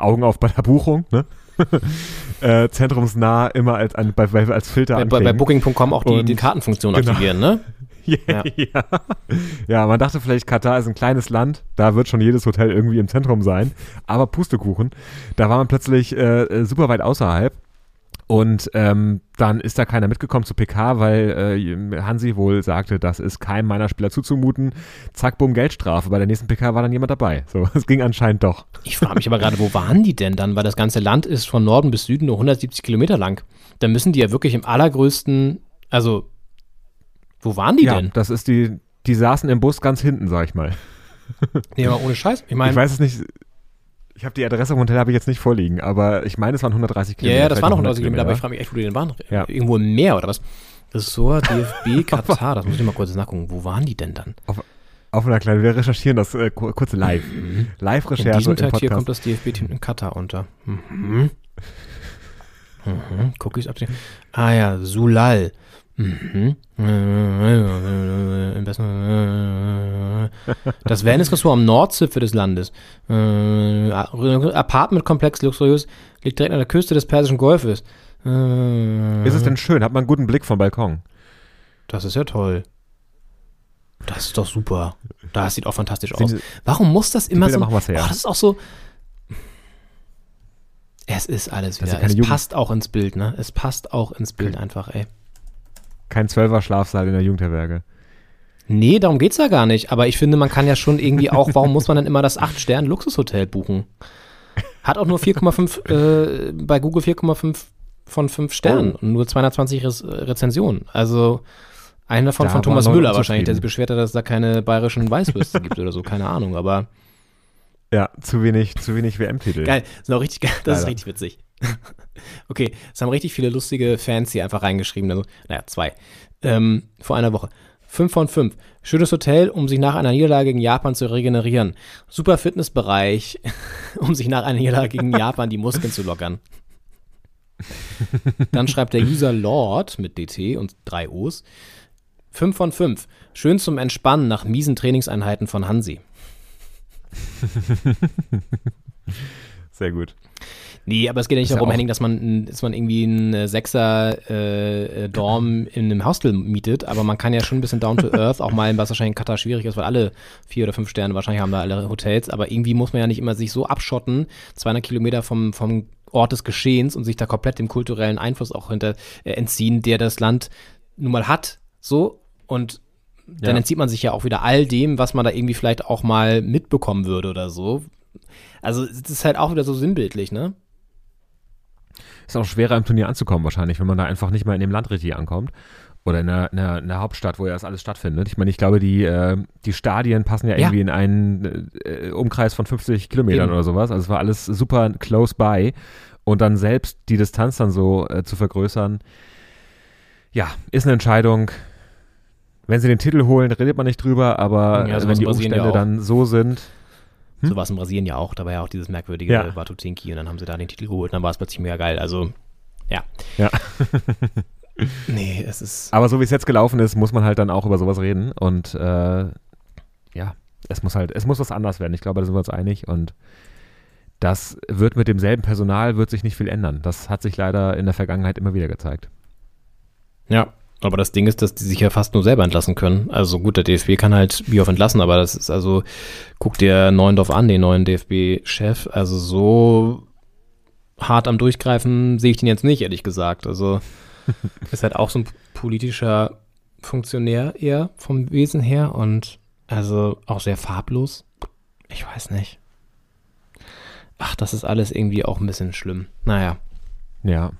[SPEAKER 8] Augen auf bei der Buchung, ne? äh, zentrumsnah immer als, an, bei, bei, als Filter
[SPEAKER 7] Bei, bei, bei. Booking.com auch die,
[SPEAKER 8] Und-
[SPEAKER 7] die Kartenfunktion
[SPEAKER 8] genau.
[SPEAKER 7] aktivieren, ne?
[SPEAKER 8] Ja,
[SPEAKER 7] Ja.
[SPEAKER 8] ja. ja, man dachte vielleicht, Katar ist ein kleines Land, da wird schon jedes Hotel irgendwie im Zentrum sein. Aber Pustekuchen, da war man plötzlich äh, äh, super weit außerhalb. Und ähm, dann ist da keiner mitgekommen zu PK, weil äh, Hansi wohl sagte, das ist keinem meiner Spieler zuzumuten. Zack, bumm, Geldstrafe. Bei der nächsten PK war dann jemand dabei. So, es ging anscheinend doch.
[SPEAKER 7] Ich frage mich aber gerade, wo waren die denn dann? Weil das ganze Land ist von Norden bis Süden nur 170 Kilometer lang. Dann müssen die ja wirklich im allergrößten, also, wo waren die
[SPEAKER 8] ja,
[SPEAKER 7] denn?
[SPEAKER 8] das ist die, die saßen im Bus ganz hinten, sag ich mal.
[SPEAKER 7] Nee, aber ohne Scheiß. Ich meine,
[SPEAKER 8] Ich weiß es nicht. Ich habe die Adresse vom Hotel habe ich jetzt nicht vorliegen, aber ich meine, es waren 130
[SPEAKER 7] ja,
[SPEAKER 8] Kilometer.
[SPEAKER 7] ja, das
[SPEAKER 8] vielleicht
[SPEAKER 7] waren noch
[SPEAKER 8] 100
[SPEAKER 7] 100 Kilometer, aber ich frage mich echt, wo die denn waren.
[SPEAKER 8] Ja.
[SPEAKER 7] Irgendwo im Meer oder was? Ressort DFB Katar, das muss ich mal kurz nachgucken. Wo waren die denn dann?
[SPEAKER 8] Auf einer kleinen, wir recherchieren das äh, ku- kurz live.
[SPEAKER 7] Mhm. In
[SPEAKER 8] Live-Recherche
[SPEAKER 7] diesem
[SPEAKER 8] im
[SPEAKER 7] Tag hier kommt das DFB-Team in Katar unter. Mhm. Mhm. Cookies absehen. Ah ja, Sulal. Mhm. Das Wellness-Ressort am Nordzipfel des Landes. Äh, Apartmentkomplex luxuriös liegt direkt an der Küste des Persischen Golfes. Äh,
[SPEAKER 8] Ist es denn schön? Hat man einen guten Blick vom Balkon?
[SPEAKER 7] Das ist ja toll. Das ist doch super. Das sieht auch fantastisch aus.
[SPEAKER 8] Sie-
[SPEAKER 7] Warum muss das immer
[SPEAKER 8] Bilder
[SPEAKER 7] so?
[SPEAKER 8] machen wir's her.
[SPEAKER 7] Oh, das ist auch so. Es ist alles
[SPEAKER 8] Das
[SPEAKER 7] wieder.
[SPEAKER 8] keine
[SPEAKER 7] Es
[SPEAKER 8] Jugend-
[SPEAKER 7] passt auch ins Bild, ne? Es passt auch ins Bild einfach, ey.
[SPEAKER 8] Kein Zwölfer-Schlafsaal in der Jugendherberge.
[SPEAKER 7] Nee, darum geht's ja gar nicht. Aber ich finde, man kann ja schon irgendwie auch, warum muss man dann immer das 8-Sterne-Luxushotel buchen? Hat auch nur 4,5, äh, bei Google 4,5 von 5 Sternen
[SPEAKER 8] Oh.
[SPEAKER 7] und nur 220 Res Rezensionen. Also einer davon
[SPEAKER 8] Da
[SPEAKER 7] von Thomas Müller wahrscheinlich, der sich beschwert hat, dass es da keine bayerischen Weißwürste gibt oder so, keine Ahnung, aber
[SPEAKER 8] Ja, zu wenig, zu wenig WM-Titel.
[SPEAKER 7] geil, ist auch richtig geil, das ist richtig witzig. okay, es haben richtig viele lustige Fans hier einfach reingeschrieben, also, naja, zwei, ähm, vor einer Woche. 5 von 5. Schönes Hotel, um sich nach einer Niederlage gegen Japan zu regenerieren. Super Fitnessbereich, um sich nach einer Niederlage gegen Japan die Muskeln zu lockern. Dann schreibt der User Lord mit DT und drei O's. 5 von 5. Schön zum Entspannen nach miesen Trainingseinheiten von Hansi.
[SPEAKER 8] Sehr gut.
[SPEAKER 7] Nee, aber es geht ja nicht
[SPEAKER 8] ja
[SPEAKER 7] darum,
[SPEAKER 8] auch-
[SPEAKER 7] Henning, dass man, dass man irgendwie einen äh, Sechser äh, äh, Dorm in einem Hostel mietet, aber man kann ja schon ein bisschen down to earth, auch mal, was wahrscheinlich in Katar schwierig ist, weil alle vier oder fünf Sterne wahrscheinlich haben da alle Hotels, aber irgendwie muss man ja nicht immer sich so abschotten, 200 Kilometer vom, vom Ort des Geschehens und sich da komplett dem kulturellen Einfluss auch hinter äh, entziehen, der das Land nun mal hat, so und dann
[SPEAKER 8] Ja.
[SPEAKER 7] entzieht man sich ja auch wieder all dem, was man da irgendwie vielleicht auch mal mitbekommen würde oder so. Also es ist halt auch wieder so sinnbildlich, ne?
[SPEAKER 8] Ist auch schwerer im Turnier anzukommen wahrscheinlich, wenn man da einfach nicht mal in dem Land richtig ankommt. Oder in der, in der, in der Hauptstadt, wo ja das alles stattfindet. Ich meine, ich glaube, die, äh, die Stadien passen ja
[SPEAKER 7] Ja.
[SPEAKER 8] irgendwie in einen äh, Umkreis von 50 Kilometern
[SPEAKER 7] Eben.
[SPEAKER 8] oder sowas. Also es war alles super close by. Und dann selbst die Distanz dann so äh, zu vergrößern, ja, ist eine Entscheidung. Wenn sie den Titel holen, redet man nicht drüber, aber
[SPEAKER 7] Ja,
[SPEAKER 8] äh, wenn die
[SPEAKER 7] ja
[SPEAKER 8] Umstände
[SPEAKER 7] auch.
[SPEAKER 8] dann so sind,
[SPEAKER 7] So war es in Brasilien ja auch. Da war ja auch dieses merkwürdige
[SPEAKER 8] Hm? Ja.
[SPEAKER 7] Batutinki und dann haben sie da den Titel geholt und dann war es plötzlich mega geil. Also, ja.
[SPEAKER 8] ja.
[SPEAKER 7] Nee, es ist.
[SPEAKER 8] Aber so wie es jetzt gelaufen ist, muss man halt dann auch über sowas reden. Und äh, ja, es muss halt, es muss was anders werden. Ich glaube, da sind wir uns einig. Und das wird mit demselben Personal, wird sich nicht viel ändern. Das hat sich leider in der Vergangenheit immer wieder gezeigt.
[SPEAKER 7] Ja. Aber das Ding ist, dass die sich ja fast nur selber entlassen können. Also gut, der DFB kann halt Bioff entlassen, aber das ist also, guck dir Neuendorf an, den neuen DFB-Chef. Also so hart am Durchgreifen sehe ich den jetzt nicht, ehrlich gesagt. Also ist halt auch so ein politischer Funktionär eher vom Wesen her und also auch sehr farblos. Ich weiß nicht. Ach, das ist alles irgendwie auch ein bisschen schlimm. Naja.
[SPEAKER 8] Ja.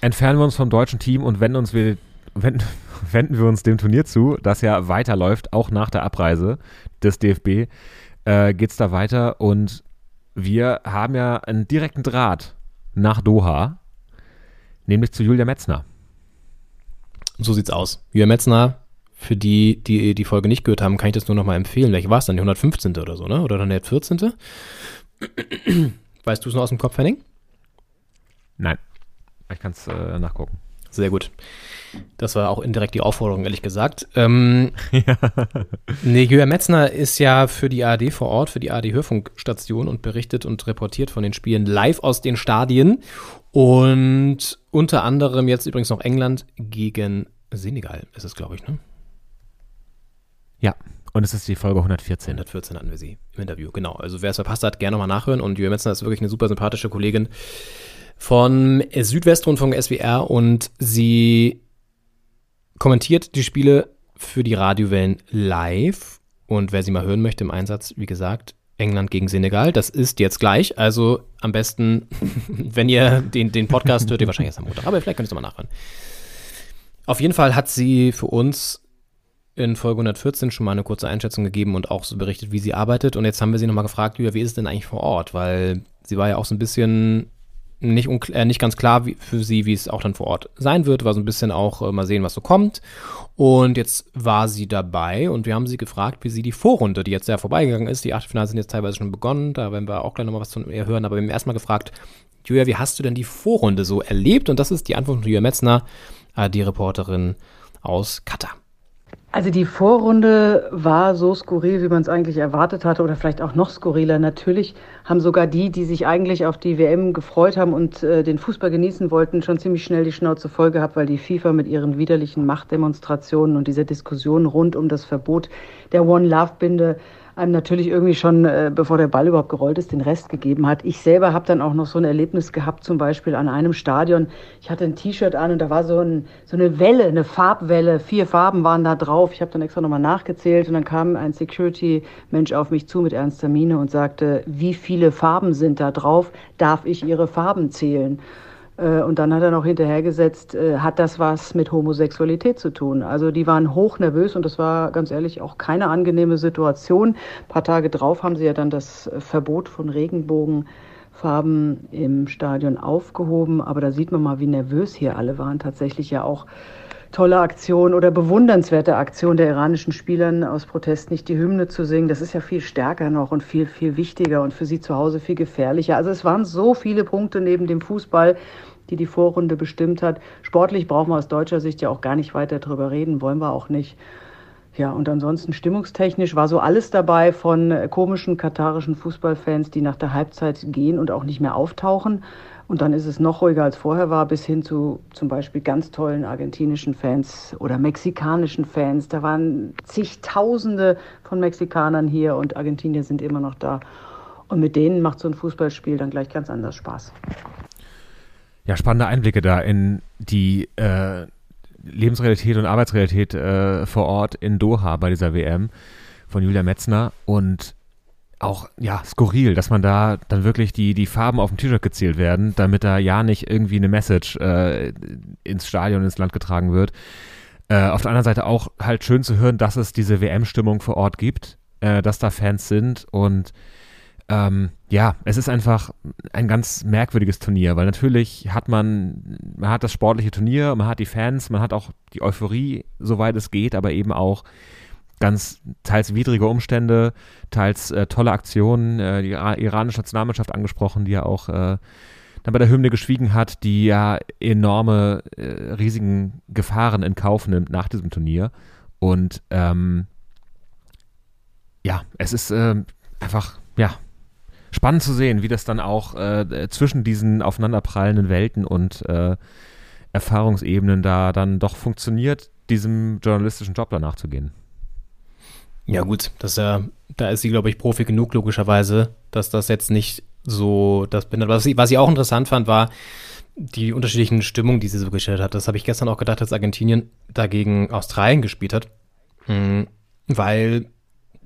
[SPEAKER 8] Entfernen wir uns vom deutschen Team und wenden uns wir, wenden, wenden wir uns dem Turnier zu, das ja weiterläuft, auch nach der Abreise des DFB. äh, geht es da weiter und wir haben ja einen direkten Draht nach Doha, nämlich zu Julia Metzner.
[SPEAKER 7] So sieht's aus. Julia Metzner, für die, die die Folge nicht gehört haben, kann ich das nur noch mal empfehlen. Welche war es dann? Die 115. oder so, ne? Oder dann der 14.? Weißt du es noch aus dem Kopf, Henning?
[SPEAKER 8] Nein, ich kann es äh, nachgucken.
[SPEAKER 7] Sehr gut. Das war auch indirekt die Aufforderung, ehrlich gesagt. Ähm, ja. Nee, Julia Metzner ist ja für die ARD vor Ort, für die ARD-Hörfunkstation und berichtet und reportiert von den Spielen live aus den Stadien. Und unter anderem jetzt übrigens noch England gegen Senegal, ist es, glaube ich, ne?
[SPEAKER 8] Ja, und es ist die Folge 114.
[SPEAKER 7] 114 hatten wir sie im Interview, genau. Also wer es verpasst hat, gerne nochmal nachhören. Und Julia Metzner ist wirklich eine super sympathische Kollegin von Südwestrundfunk SWR und sie kommentiert die Spiele für die Radiowellen live. Und wer sie mal hören möchte im Einsatz, wie gesagt, England gegen Senegal. Das ist jetzt gleich. Also am besten, wenn ihr den, den Podcast hört, ihr wahrscheinlich erst am Montag. Aber vielleicht könnt ihr es nochmal nachhören. Auf jeden Fall hat sie für uns in Folge 114 schon mal eine kurze Einschätzung gegeben und auch so berichtet, wie sie arbeitet. Und jetzt haben wir sie nochmal gefragt, wie ist es denn eigentlich vor Ort? Weil sie war ja auch so ein bisschen nicht, äh, nicht ganz klar wie, für sie, wie es auch dann vor Ort sein wird. War so ein bisschen auch äh, mal sehen, was so kommt. Und jetzt war sie dabei und wir haben sie gefragt, wie sie die Vorrunde, die jetzt ja vorbeigegangen ist, die Achtelfinale sind jetzt teilweise schon begonnen, da werden wir auch gleich nochmal was von ihr hören, aber wir haben erstmal gefragt, Julia, wie hast du denn die Vorrunde so erlebt? Und das ist die Antwort von Julia Metzner, äh, die Reporterin aus Katar.
[SPEAKER 2] Also die Vorrunde war so skurril, wie man es eigentlich erwartet hatte oder vielleicht auch noch skurriler. Natürlich haben sogar die, die sich eigentlich auf die WM gefreut haben und äh, den Fußball genießen wollten, schon ziemlich schnell die Schnauze voll gehabt, weil die FIFA mit ihren widerlichen Machtdemonstrationen und dieser Diskussion rund um das Verbot der One Love Binde einem natürlich irgendwie schon, äh, bevor der Ball überhaupt gerollt ist, den Rest gegeben hat. Ich selber habe dann auch noch so ein Erlebnis gehabt, zum Beispiel an einem Stadion. Ich hatte ein T-Shirt an und da war so, ein, so eine Welle, eine Farbwelle. Vier Farben waren da drauf. Ich habe dann extra nochmal nachgezählt und dann kam ein Security-Mensch auf mich zu mit ernster Miene und sagte, wie viele Farben sind da drauf? Darf ich Ihre Farben zählen? Äh, und dann hat er noch hinterhergesetzt, äh, hat das was mit Homosexualität zu tun? Also die waren hoch nervös und das war ganz ehrlich auch keine angenehme Situation. Ein paar Tage drauf haben sie ja dann das Verbot von Regenbogenfarben im Stadion aufgehoben. Aber da sieht man mal, wie nervös hier alle waren. Tatsächlich ja auch tolle Aktion oder bewundernswerte Aktion der iranischen Spielern aus Protest nicht die Hymne zu singen. Das ist ja viel stärker noch und viel, viel wichtiger und für sie zu Hause viel gefährlicher. Also es waren so viele Punkte neben dem Fußball, die die Vorrunde bestimmt hat. Sportlich brauchen wir aus deutscher Sicht ja auch gar nicht weiter drüber reden, wollen wir auch nicht. Ja, und ansonsten stimmungstechnisch war so alles dabei von komischen katarischen Fußballfans, die nach der Halbzeit gehen und auch nicht mehr auftauchen. Und dann ist es noch ruhiger als vorher war, bis hin zu zum Beispiel ganz tollen argentinischen Fans oder mexikanischen Fans. Da waren zigtausende von Mexikanern hier und Argentinier sind immer noch da. Und mit denen macht so ein Fußballspiel dann gleich ganz anders Spaß.
[SPEAKER 8] Ja, spannende Einblicke da in die äh, Lebensrealität und Arbeitsrealität äh, vor Ort in Doha bei dieser WM von Julia Metzner. Und auch, ja, skurril, dass man da dann wirklich die, die Farben auf dem T-Shirt gezählt werden, damit da ja nicht irgendwie eine Message äh, ins Stadion, ins Land getragen wird. Äh, auf der anderen Seite auch halt schön zu hören, dass es diese WM-Stimmung vor Ort gibt, äh, dass da Fans sind und ähm, ja, es ist einfach ein ganz merkwürdiges Turnier, weil natürlich hat man, man hat das sportliche Turnier, man hat die Fans, man hat auch die Euphorie, soweit es geht, aber eben auch ganz teils widrige Umstände, teils äh, tolle Aktionen, äh, die iranische Nationalmannschaft angesprochen, die ja auch äh, dann bei der Hymne geschwiegen hat, die ja enorme, äh, riesigen Gefahren in Kauf nimmt nach diesem Turnier. Und ähm, ja, es ist äh, einfach, ja, spannend zu sehen, wie das dann auch äh, zwischen diesen aufeinanderprallenden Welten und Erfahrungsebenen da dann doch funktioniert, diesem journalistischen Job danach zu gehen.
[SPEAKER 7] Ja, gut, das ja, da ist sie, glaube ich, Profi genug, logischerweise, dass das jetzt nicht so das bin. Was ich, was ich auch interessant fand, war die unterschiedlichen Stimmungen, die sie so gestellt hat. Das habe ich gestern auch gedacht, als Argentinien dagegen Australien gespielt hat. Mhm, weil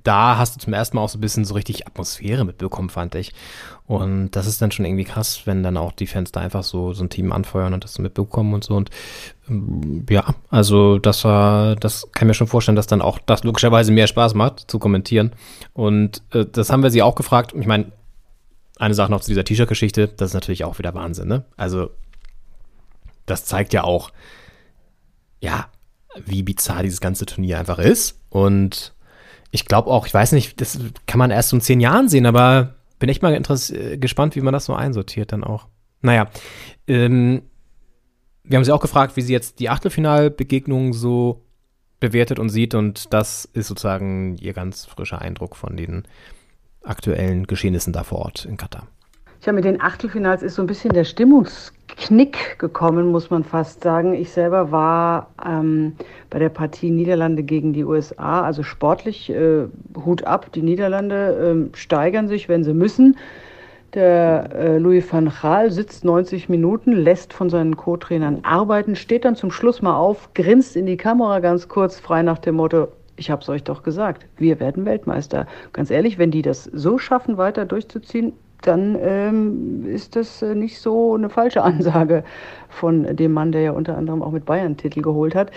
[SPEAKER 7] da hast du zum ersten Mal auch so ein bisschen so richtig Atmosphäre mitbekommen, fand ich. Und das ist dann schon irgendwie krass, wenn dann auch die Fans da einfach so, so ein Team anfeuern und das so mitbekommen und so. Und ähm, ja, also das war, das kann ich mir schon vorstellen, dass dann auch das logischerweise mehr Spaß macht, zu kommentieren. Und äh, das haben wir sie auch gefragt. Ich meine, eine Sache noch zu dieser T-Shirt-Geschichte, das ist natürlich auch wieder Wahnsinn, ne? Also, das zeigt ja auch, ja, wie bizarr dieses ganze Turnier einfach ist. Und ich glaube auch, ich weiß nicht, das kann man erst in zehn Jahren sehen, aber bin echt mal äh, gespannt, wie man das so einsortiert dann auch. Naja, ähm, wir haben sie auch gefragt, wie sie jetzt die Achtelfinalbegegnungen so bewertet und sieht und das ist sozusagen ihr ganz frischer Eindruck von den aktuellen Geschehnissen da vor Ort in Katar.
[SPEAKER 2] Ja, mit den Achtelfinals ist so ein bisschen der Stimmungsknick gekommen, muss man fast sagen. Ich selber war ähm, bei der Partie Niederlande gegen die USA, also sportlich äh, Hut ab. Die Niederlande äh, steigern sich, wenn sie müssen. Der äh, Louis van Gaal sitzt 90 Minuten, lässt von seinen Co-Trainern arbeiten, steht dann zum Schluss mal auf, grinst in die Kamera ganz kurz, frei nach dem Motto, ich habe es euch doch gesagt, wir werden Weltmeister. Ganz ehrlich, wenn die das so schaffen, weiter durchzuziehen, dann ähm, ist das äh, nicht so eine falsche Ansage von dem Mann, der ja unter anderem auch mit Bayern Titel geholt hat.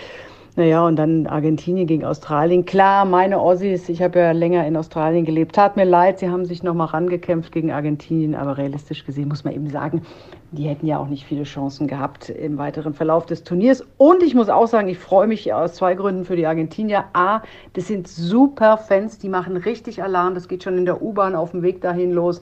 [SPEAKER 2] Naja, und dann Argentinien gegen Australien. Klar, meine Ossis, ich habe ja länger in Australien gelebt. Tat mir leid, sie haben sich nochmal rangekämpft gegen Argentinien, aber realistisch gesehen muss man eben sagen, die hätten ja auch nicht viele Chancen gehabt im weiteren Verlauf des Turniers. Und ich muss auch sagen, ich freue mich aus zwei Gründen für die Argentinier. A, das sind super Fans, die machen richtig Alarm. Das geht schon in der U-Bahn auf dem Weg dahin los.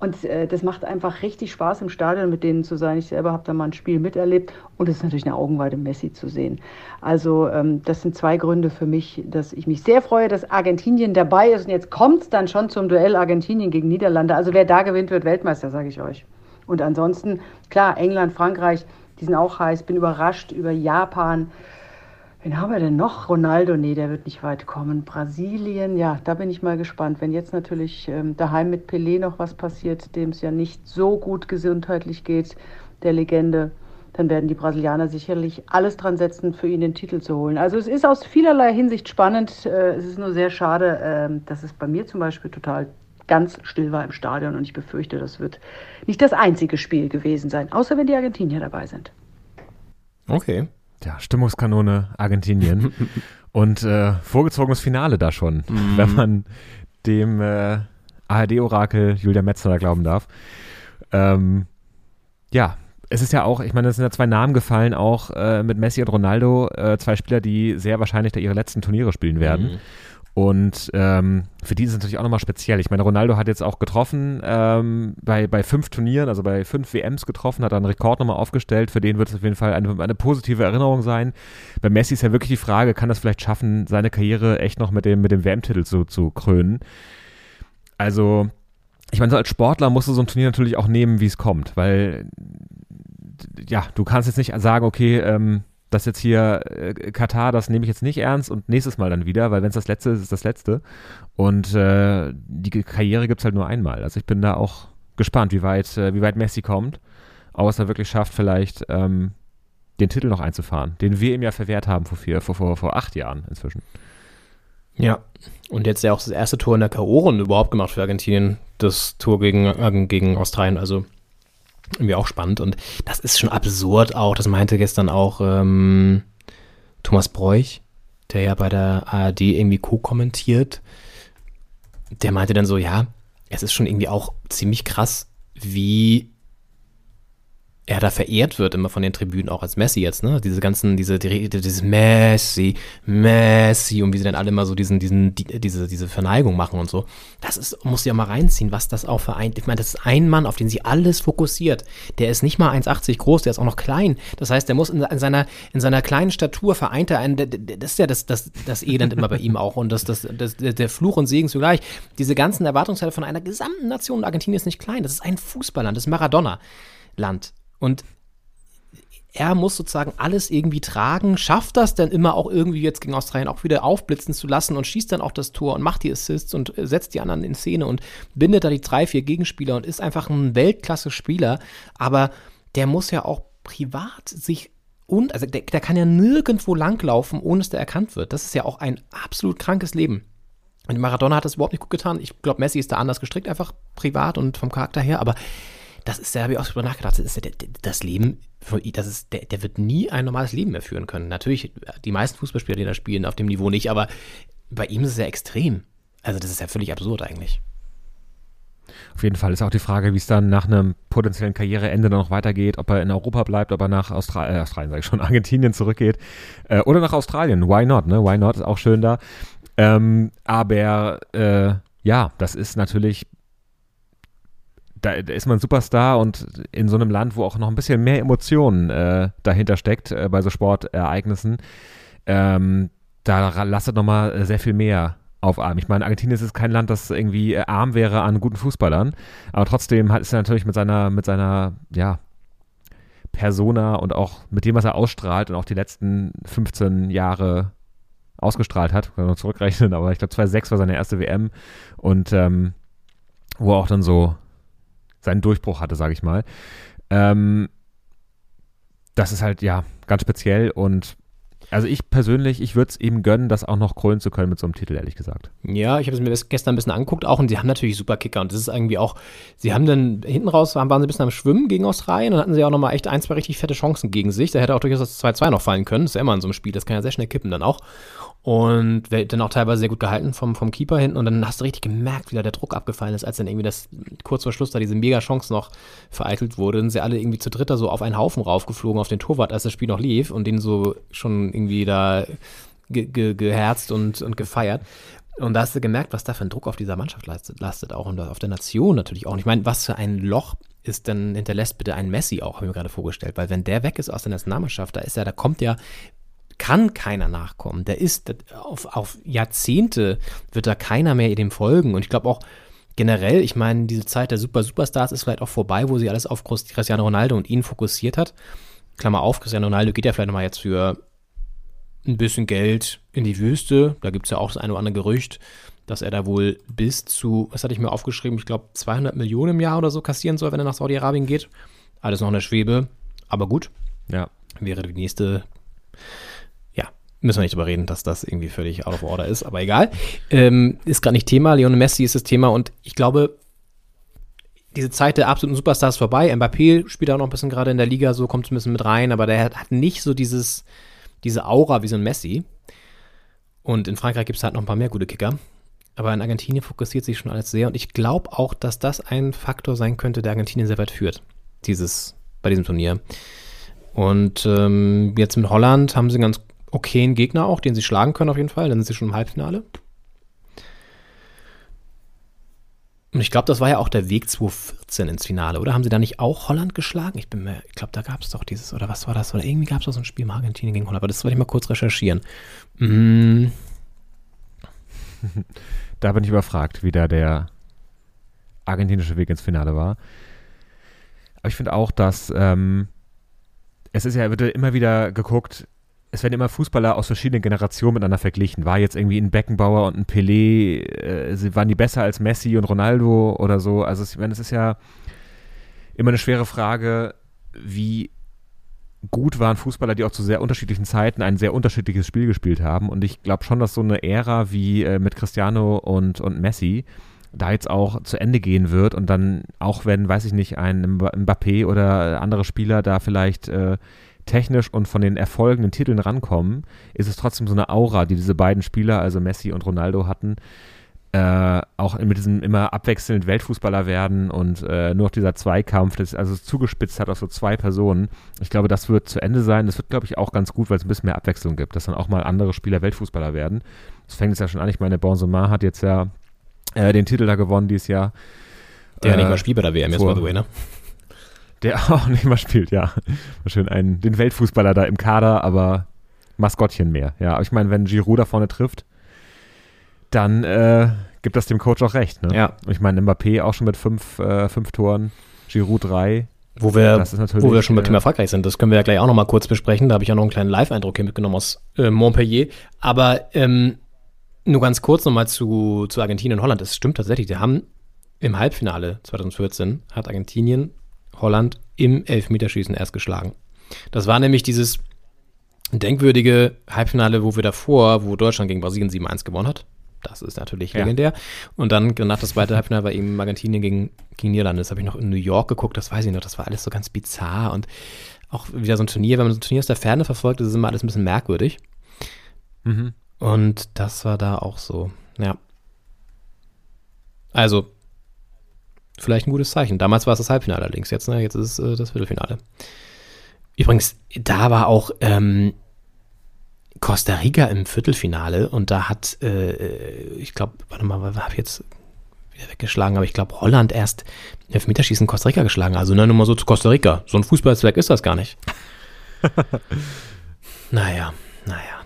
[SPEAKER 2] Und äh, das macht einfach richtig Spaß, im Stadion mit denen zu sein. Ich selber habe da mal ein Spiel miterlebt und es ist natürlich eine Augenweide, Messi zu sehen. Also ähm, das sind zwei Gründe für mich, dass ich mich sehr freue, dass Argentinien dabei ist. Und jetzt kommt es dann schon zum Duell Argentinien gegen Niederlande. Also wer da gewinnt, wird Weltmeister, sage ich euch. Und ansonsten, klar, England, Frankreich, die sind auch heiß. Bin überrascht über Japan. Wen haben wir denn noch? Ronaldo, nee, der wird nicht weit kommen. Brasilien, ja, da bin ich mal gespannt. Wenn jetzt natürlich ähm, daheim mit Pelé noch was passiert, dem es ja nicht so gut gesundheitlich geht, der Legende, dann werden die Brasilianer sicherlich alles dran setzen, für ihn den Titel zu holen. Also es ist aus vielerlei Hinsicht spannend. Äh, es ist nur sehr schade, äh, dass es bei mir zum Beispiel total ganz still war im Stadion und ich befürchte, das wird nicht das einzige Spiel gewesen sein, außer wenn die Argentinier dabei sind.
[SPEAKER 7] Okay.
[SPEAKER 8] Ja, Stimmungskanone Argentinien. und äh, vorgezogenes Finale da schon, mm. wenn man dem äh, ARD-Orakel Julia Metzler glauben darf. Ähm, ja, es ist ja auch, ich meine, es sind ja zwei Namen gefallen, auch äh, mit Messi und Ronaldo, äh, zwei Spieler, die sehr wahrscheinlich da ihre letzten Turniere spielen werden. Mhm. Und ähm, für die ist es natürlich auch nochmal speziell. Ich meine, Ronaldo hat jetzt auch getroffen, ähm, bei, bei fünf Turnieren, also bei fünf WMs getroffen, hat einen Rekord nochmal aufgestellt. Für den wird es auf jeden Fall eine, eine positive Erinnerung sein. Bei Messi ist ja wirklich die Frage, kann das vielleicht schaffen, seine Karriere echt noch mit dem, mit dem WM-Titel zu, zu krönen? Also, ich meine, so als Sportler musst du so ein Turnier natürlich auch nehmen, wie es kommt, weil ja, du kannst jetzt nicht sagen, okay, ähm, das jetzt hier äh, Katar, das nehme ich jetzt nicht ernst und nächstes Mal dann wieder, weil wenn es das letzte ist, ist das letzte. Und äh, die Karriere gibt es halt nur einmal. Also ich bin da auch gespannt, wie weit, äh, wie weit Messi kommt, ob er wirklich schafft, vielleicht ähm, den Titel noch einzufahren, den wir ihm ja verwehrt haben vor, vier, vor, vor, vor acht Jahren inzwischen.
[SPEAKER 7] Ja, und jetzt ja auch das erste Tor in der K.O.-Runde überhaupt gemacht für Argentinien, das Tor gegen, äh, gegen Australien. Also irgendwie auch spannend. Und das ist schon absurd auch. Das meinte gestern auch ähm, Thomas Bräuch, der ja bei der ARD irgendwie co-kommentiert. Der meinte dann so, ja, es ist schon irgendwie auch ziemlich krass, wie er da verehrt wird immer von den Tribünen, auch als Messi jetzt, ne? Diese ganzen, diese, die, dieses Messi, Messi und wie sie dann alle immer so diesen, diesen, die, diese, diese Verneigung machen und so. Das ist, muss ja mal reinziehen, was das auch vereint. Ich meine, das ist ein Mann, auf den sie alles fokussiert. Der ist nicht mal 1,80 groß, der ist auch noch klein. Das heißt, der muss in, in, seiner, in seiner kleinen Statur vereint er einen, das ist ja das, das, das Elend immer bei ihm auch und das, das, das, der Fluch und Segen zugleich. Diese ganzen Erwartungshalter von einer gesamten Nation, Argentinien ist nicht klein, das ist ein Fußballland, das ist Maradona-Land. Und er muss sozusagen alles irgendwie tragen, schafft das dann immer auch irgendwie jetzt gegen Australien auch wieder aufblitzen zu lassen und schießt dann auch das Tor und macht die Assists und äh, setzt die anderen in Szene und bindet da die drei, vier Gegenspieler und ist einfach ein Weltklasse-Spieler. Aber der muss ja auch privat sich und, also der, der kann ja nirgendwo langlaufen, ohne dass der erkannt wird. Das ist ja auch ein absolut krankes Leben. Und Maradona hat das überhaupt nicht gut getan. Ich glaube, Messi ist da anders gestrickt, einfach privat und vom Charakter her. Aber das ist, da habe ich auch drüber nachgedacht, das, ist, das Leben, das ist, der, der wird nie ein normales Leben mehr führen können. Natürlich, die meisten Fußballspieler, die da spielen, auf dem Niveau nicht, aber bei ihm ist es ja extrem. Also das ist ja völlig absurd eigentlich.
[SPEAKER 8] Auf jeden Fall ist auch die Frage, wie es dann nach einem potenziellen Karriereende noch weitergeht, ob er in Europa bleibt, ob er nach Austra äh, Australien, sage ich schon, Argentinien zurückgeht äh, oder nach Australien. Why not, ne? Why not ist auch schön da. Ähm, aber äh, ja, das ist natürlich da, da, ist man Superstar und in so einem Land, wo auch noch ein bisschen mehr Emotionen äh, dahinter steckt, äh, bei so Sportereignissen, ähm, da lastet nochmal sehr viel mehr auf Arm. Ich meine, Argentinien ist kein Land, das irgendwie äh, arm wäre an guten Fußballern, aber trotzdem hat, er natürlich mit seiner, mit seiner, ja, Persona und auch mit dem, was er ausstrahlt und auch die letzten 15 Jahre ausgestrahlt hat, kann man zurückrechnen, aber ich glaube 2006 war seine erste WM und ähm, wo er auch dann so seinen Durchbruch hatte, sage ich mal. Ähm, das ist halt, ja, ganz speziell und also ich persönlich, ich würde es eben gönnen, das auch noch krönen zu können mit so einem Titel, ehrlich gesagt.
[SPEAKER 7] Ja, ich habe es mir gestern ein bisschen angeguckt auch und sie haben natürlich super Kicker und das ist irgendwie auch, sie haben dann hinten raus, waren, waren sie ein bisschen am Schwimmen gegen Australien und hatten sie auch nochmal echt ein, zwei richtig fette Chancen gegen sich. Da hätte auch durchaus das 2-2 noch fallen können. Das ist ja immer in so einem Spiel, das kann ja sehr schnell kippen dann auch. Und dann auch teilweise sehr gut gehalten vom, vom Keeper hinten. Und dann hast du richtig gemerkt, wie da der Druck abgefallen ist, als dann irgendwie das kurz vor Schluss da diese Mega-Chance noch vereitelt wurde. Dann sind sie alle irgendwie zu dritter so auf einen Haufen raufgeflogen auf den Torwart, als das Spiel noch lief und den so schon irgendwie da ge ge geherzt und, und gefeiert. Und da hast du gemerkt, was da für ein Druck auf dieser Mannschaft lastet, lastet auch und auf der Nation natürlich auch. Und ich meine, was für ein Loch ist dann hinterlässt bitte ein Messi auch, habe ich mir gerade vorgestellt, weil wenn der weg ist aus der Nationalmannschaft, da ist ja, da kommt ja kann keiner nachkommen. Der ist auf, auf Jahrzehnte wird da keiner mehr dem folgen. Und ich glaube auch generell, ich meine, diese Zeit der Super Superstars ist vielleicht auch vorbei, wo sie alles auf Cristiano Ronaldo und ihn fokussiert hat. Klammer auf, Cristiano Ronaldo geht ja vielleicht nochmal jetzt für ein bisschen Geld in die Wüste. Da gibt es ja auch das eine oder andere Gerücht, dass er da wohl bis zu, was hatte ich mir aufgeschrieben, ich glaube 200 Millionen im Jahr oder so kassieren soll, wenn er nach Saudi-Arabien geht. Alles noch eine Schwebe, aber gut.
[SPEAKER 8] Ja.
[SPEAKER 7] Wäre die nächste Müssen wir nicht drüber reden, dass das irgendwie völlig out of order ist, aber egal. Ähm, ist gerade nicht Thema. Lionel Messi ist das Thema und ich glaube, diese Zeit der absoluten Superstars ist vorbei. Mbappé spielt auch noch ein bisschen gerade in der Liga, so kommt ein bisschen mit rein, aber der hat nicht so dieses, diese Aura wie so ein Messi. Und in Frankreich gibt es halt noch ein paar mehr gute Kicker. Aber in Argentinien fokussiert sich schon alles sehr und ich glaube auch, dass das ein Faktor sein könnte, der Argentinien sehr weit führt. Dieses, bei diesem Turnier. Und ähm, jetzt mit Holland haben sie ganz okayen Gegner auch, den sie schlagen können auf jeden Fall. Dann sind sie schon im Halbfinale. Und ich glaube, das war ja auch der Weg 2014 ins Finale, oder? Haben sie da nicht auch Holland geschlagen? Ich bin mir, ich glaube, da gab es doch dieses, oder was war das? Oder irgendwie gab es doch so ein Spiel mit Argentinien gegen Holland, aber das wollte ich mal kurz recherchieren. Mm.
[SPEAKER 8] Da bin ich überfragt, wie da der argentinische Weg ins Finale war. Aber ich finde auch, dass ähm, es ist ja, wird immer wieder geguckt, es werden immer Fußballer aus verschiedenen Generationen miteinander verglichen. War jetzt irgendwie ein Beckenbauer und ein Pelé, äh, waren die besser als Messi und Ronaldo oder so? Also ich meine, es ist ja immer eine schwere Frage, wie gut waren Fußballer, die auch zu sehr unterschiedlichen Zeiten ein sehr unterschiedliches Spiel gespielt haben. Und ich glaube schon, dass so eine Ära wie äh, mit Cristiano und, und Messi da jetzt auch zu Ende gehen wird und dann auch wenn, weiß ich nicht, ein Mbappé oder andere Spieler da vielleicht äh, technisch und von den Erfolgen, den Titeln rankommen, ist es trotzdem so eine Aura, die diese beiden Spieler, also Messi und Ronaldo, hatten. Äh, auch mit diesem immer abwechselnd Weltfußballer werden und äh, nur noch dieser Zweikampf, das also zugespitzt hat auf so zwei Personen. Ich glaube, das wird zu Ende sein. Das wird, glaube ich, auch ganz gut, weil es ein bisschen mehr Abwechslung gibt, dass dann auch mal andere Spieler Weltfußballer werden. Das fängt jetzt ja schon an. Ich meine, Benzema hat jetzt ja äh, den Titel da gewonnen dieses Jahr.
[SPEAKER 7] Der ja nicht mal spielt bei der WM jetzt, by the way, ne?
[SPEAKER 8] Der auch nicht mal spielt, ja. Schön einen, den Weltfußballer da im Kader, aber Maskottchen mehr. Ja, aber ich meine, wenn Giroud da vorne trifft, dann äh, gibt das dem Coach auch recht. Ne?
[SPEAKER 7] Ja.
[SPEAKER 8] Ich meine, Mbappé auch schon mit fünf, äh, fünf Toren, Giroud drei.
[SPEAKER 7] Wo wir, wo wir schon Thema äh, Frankreich sind, das können wir ja gleich auch nochmal kurz besprechen. Da habe ich auch noch einen kleinen Live-Eindruck hier mitgenommen aus äh, Montpellier. Aber ähm, nur ganz kurz nochmal zu, zu Argentinien und Holland. Es stimmt tatsächlich, die haben im Halbfinale 2014 hat Argentinien Holland im Elfmeterschießen erst geschlagen. Das war nämlich dieses denkwürdige Halbfinale, wo wir davor, wo Deutschland gegen Brasilien 7-1 gewonnen hat. Das ist natürlich
[SPEAKER 8] Ja.
[SPEAKER 7] legendär. Und dann nach das zweite Halbfinale war eben Argentinien gegen, gegen Niederlande. Das habe ich noch in New York geguckt, das weiß ich noch. Das war alles so ganz bizarr und auch wieder so ein Turnier. Wenn man so ein Turnier aus der Ferne verfolgt, das ist immer alles ein bisschen merkwürdig.
[SPEAKER 8] Mhm.
[SPEAKER 7] Und das war da auch so. Ja. Also, vielleicht ein gutes Zeichen. Damals war es das Halbfinale allerdings. Jetzt, ne, jetzt ist es äh, das Viertelfinale. Übrigens, da war auch ähm, Costa Rica im Viertelfinale und da hat, äh, ich glaube, warte mal, habe ich jetzt wieder weggeschlagen, aber ich glaube, Holland erst im Elfmeterschießen Costa Rica geschlagen. Also, ne, nur mal so zu Costa Rica. So ein Fußballzweck ist das gar nicht. naja, naja.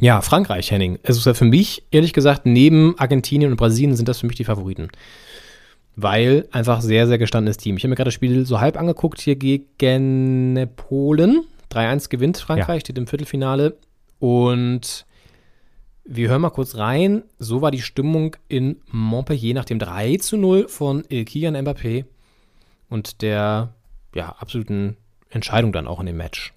[SPEAKER 7] Ja, Frankreich, Henning. Es ist ja für mich, ehrlich gesagt, neben Argentinien und Brasilien sind das für mich die Favoriten. Weil einfach sehr, sehr gestandenes Team. Ich habe mir gerade das Spiel so halb angeguckt hier gegen Polen. 3-1 gewinnt Frankreich,
[SPEAKER 8] Ja.
[SPEAKER 7] steht im Viertelfinale. Und wir hören mal kurz rein. So war die Stimmung in Montpellier nach dem 3 zu 0 von äh, Kylian Mbappé und der ja, absoluten Entscheidung dann auch in dem Match.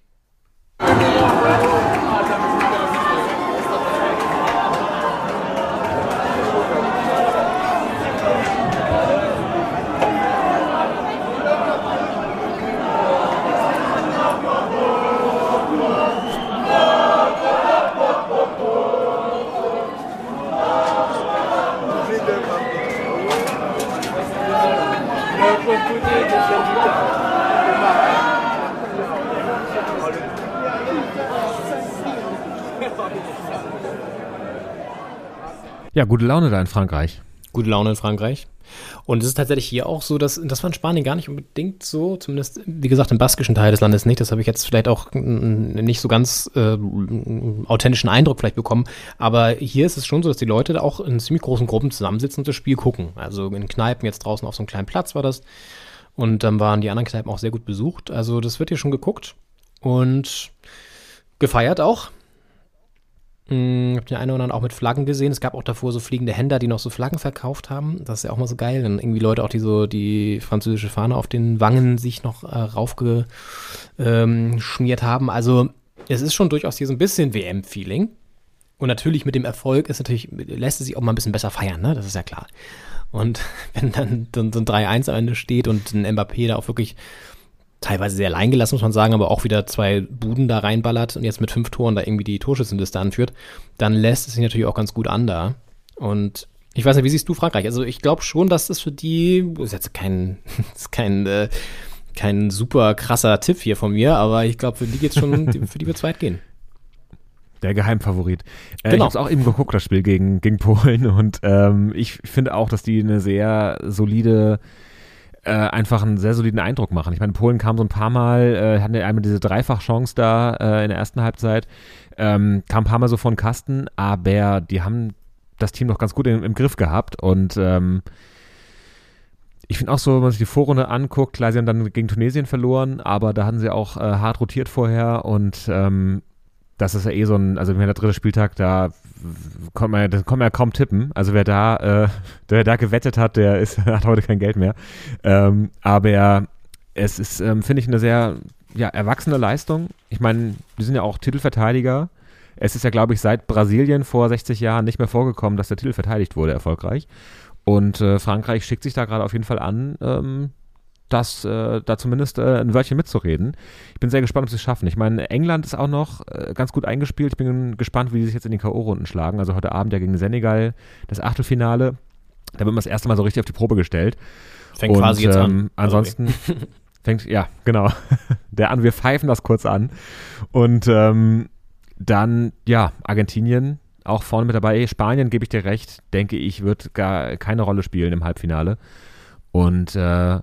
[SPEAKER 8] Ja, gute Laune da in Frankreich.
[SPEAKER 7] gute Laune in Frankreich. Und es ist tatsächlich hier auch so, dass das war in Spanien gar nicht unbedingt so, zumindest, wie gesagt, im baskischen Teil des Landes nicht. Das habe ich jetzt vielleicht auch nicht so ganz äh, authentischen Eindruck vielleicht bekommen. Aber hier ist es schon so, dass die Leute da auch in ziemlich großen Gruppen zusammensitzen und das Spiel gucken. Also in Kneipen jetzt draußen auf so einem kleinen Platz war das. Und dann waren die anderen Kneipen auch sehr gut besucht. Also das wird hier schon geguckt und gefeiert auch. Hm, hab den einen oder anderen auch mit Flaggen gesehen. Es gab auch davor so fliegende Händler, die noch so Flaggen verkauft haben. Das ist ja auch mal so geil. Dann irgendwie Leute auch, die so die französische Fahne auf den Wangen sich noch äh, raufgeschmiert ähm, haben. Also es ist schon durchaus hier so ein bisschen WM-Feeling. Und natürlich mit dem Erfolg ist natürlich, lässt es sich auch mal ein bisschen besser feiern, ne? Das ist ja klar. Und wenn dann so ein 3-1 am Ende steht und ein Mbappé da auch wirklich teilweise sehr allein gelassen, muss man sagen, aber auch wieder zwei Buden da reinballert und jetzt mit fünf Toren da irgendwie die Torschützenliste anführt, dann lässt es sich natürlich auch ganz gut an da. Und ich weiß nicht, wie siehst du Frankreich? Also ich glaube schon, dass das für die, das ist jetzt kein, ist kein, äh, kein super krasser Tipp hier von mir, aber ich glaube, für die geht's schon, für die wird's weit gehen.
[SPEAKER 8] Der Geheimfavorit. Äh,
[SPEAKER 7] Genau.
[SPEAKER 8] Ich habe auch eben geguckt, das Spiel gegen, gegen Polen. Und ähm, ich finde auch, dass die eine sehr solide, äh, einfach einen sehr soliden Eindruck machen. Ich meine, Polen kam so ein paar Mal, äh, hatten einmal diese Dreifachchance da äh, in der ersten Halbzeit, ähm, kam ein paar Mal so von Kasten, aber die haben das Team noch ganz gut im, im Griff gehabt. Und ähm, ich finde auch so, wenn man sich die Vorrunde anguckt, klar, sie haben dann gegen Tunesien verloren, aber da hatten sie auch äh, hart rotiert vorher und ähm, das ist ja eh so ein, also wenn der dritte Spieltag, da kommt man, ja- da kommt man ja kaum tippen. Also wer da, äh, der da gewettet hat, der ist, hat heute kein Geld mehr. Ähm, aber es ist, ähm, finde ich, eine sehr ja, erwachsene Leistung. Ich meine, die sind ja auch Titelverteidiger. Es ist ja, glaube ich, seit Brasilien vor 60 Jahren nicht mehr vorgekommen, dass der Titel verteidigt wurde, erfolgreich. Und äh, Frankreich schickt sich da gerade auf jeden Fall an, ähm, das, äh, da zumindest äh, ein Wörtchen mitzureden. Ich bin sehr gespannt, ob sie es schaffen. Ich meine, England ist auch noch äh, ganz gut eingespielt. Ich bin gespannt, wie die sich jetzt in den K.O.-Runden schlagen. Also heute Abend ja gegen Senegal das Achtelfinale. Da wird man das erste Mal so richtig auf die Probe gestellt.
[SPEAKER 7] Fängt quasi jetzt an.
[SPEAKER 8] ähm, Ansonsten fängt, ja, genau. Der an, wir pfeifen das kurz an. Und ähm, dann, ja, Argentinien auch vorne mit dabei. Spanien, gebe ich dir recht, denke ich, wird gar keine Rolle spielen im Halbfinale. Und äh,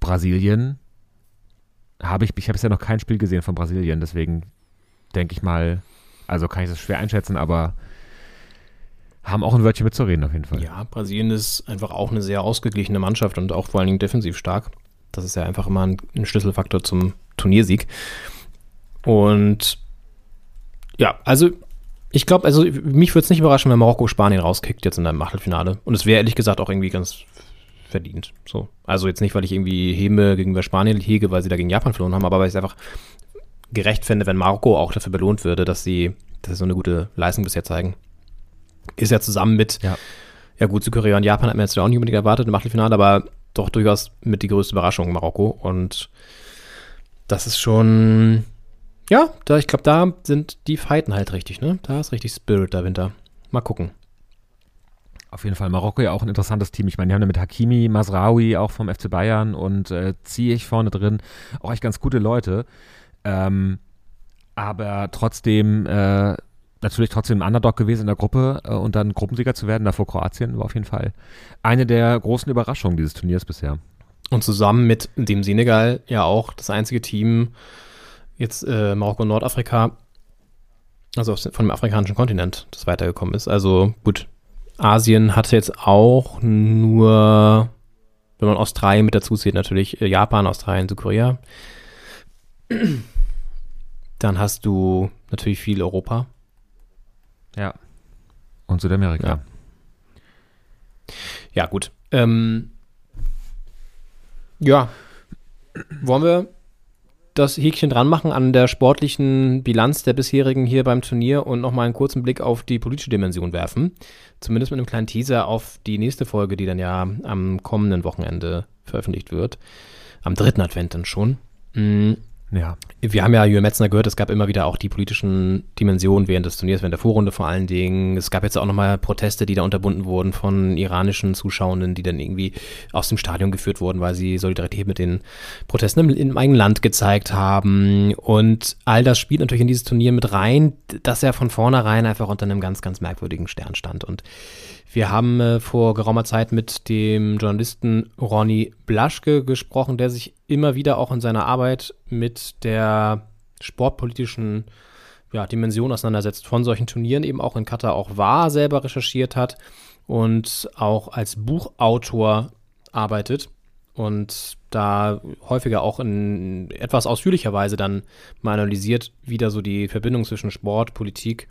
[SPEAKER 8] Brasilien habe ich, ich habe bisher noch kein Spiel gesehen von Brasilien, deswegen denke ich mal, also kann ich das schwer einschätzen, aber haben auch ein Wörtchen mitzureden auf jeden Fall.
[SPEAKER 7] Ja, Brasilien ist einfach auch eine sehr ausgeglichene Mannschaft und auch vor allen Dingen defensiv stark. Das ist ja einfach immer ein, ein Schlüsselfaktor zum Turniersieg. Und ja, also ich glaube, also mich würde es nicht überraschen, wenn Marokko Spanien rauskickt jetzt in einem Achtelfinale. Und es wäre ehrlich gesagt auch irgendwie ganz verdient. So. Also jetzt nicht, weil ich irgendwie Häme gegenüber Spanien hege, weil sie da gegen Japan verloren haben, aber weil ich es einfach gerecht fände, wenn Marokko auch dafür belohnt würde, dass sie dass sie so eine gute Leistung bisher zeigen. Ist ja zusammen mit,
[SPEAKER 8] Ja.
[SPEAKER 7] ja gut, Südkorea und Japan hat man jetzt auch nicht unbedingt erwartet im Achtelfinale, aber doch durchaus mit die größte Überraschung Marokko. Und das ist schon, ja, da, ich glaube, da sind die Fighten halt richtig, ne? Da ist richtig Spirit dahinter. Mal gucken.
[SPEAKER 8] Auf jeden Fall. Marokko ja auch ein interessantes Team. Ich meine, die haben ja mit Hakimi, Masraoui auch vom FC Bayern und äh, Ziyech vorne drin. Auch echt ganz gute Leute. Ähm, aber trotzdem, äh, natürlich trotzdem ein Underdog gewesen in der Gruppe äh, und dann Gruppensieger zu werden, davor Kroatien, war auf jeden Fall eine der großen Überraschungen dieses Turniers bisher.
[SPEAKER 7] Und zusammen mit dem Senegal ja auch das einzige Team, jetzt äh, Marokko und Nordafrika, also von dem afrikanischen Kontinent, das weitergekommen ist. Also gut, Asien hatte jetzt auch nur, wenn man Australien mit dazu zählt, natürlich äh, Japan, Australien, Südkorea. Dann hast du natürlich viel Europa.
[SPEAKER 8] Ja. Und Südamerika.
[SPEAKER 7] Ja. Ja, gut. Ähm, ja. Wollen wir das Häkchen dran machen an der sportlichen Bilanz der bisherigen hier beim Turnier und nochmal einen kurzen Blick auf die politische Dimension werfen? Zumindest mit einem kleinen Teaser auf die nächste Folge, die dann ja am kommenden Wochenende veröffentlicht wird. Am dritten Advent dann schon. Mm,
[SPEAKER 8] Ja.
[SPEAKER 7] wir haben ja Jürgen Metzner gehört, es gab immer wieder auch die politischen Dimensionen während des Turniers, während der Vorrunde vor allen Dingen. Es gab jetzt auch nochmal Proteste, die da unterbunden wurden von iranischen Zuschauenden, die dann irgendwie aus dem Stadion geführt wurden, weil sie Solidarität mit den Protesten im, im eigenen Land gezeigt haben. Und all das spielt natürlich in dieses Turnier mit rein, dass er von vornherein einfach unter einem ganz, ganz merkwürdigen Stern stand. Und wir haben äh, vor geraumer Zeit mit dem Journalisten Ronny Blaschke gesprochen, der sich immer wieder auch in seiner Arbeit mit der sportpolitischen ja, Dimension auseinandersetzt von solchen Turnieren, eben auch in Katar auch war, selber recherchiert hat und auch als Buchautor arbeitet und da häufiger auch in etwas ausführlicher Weise dann mal analysiert, wie da so die Verbindung zwischen Sport, Politik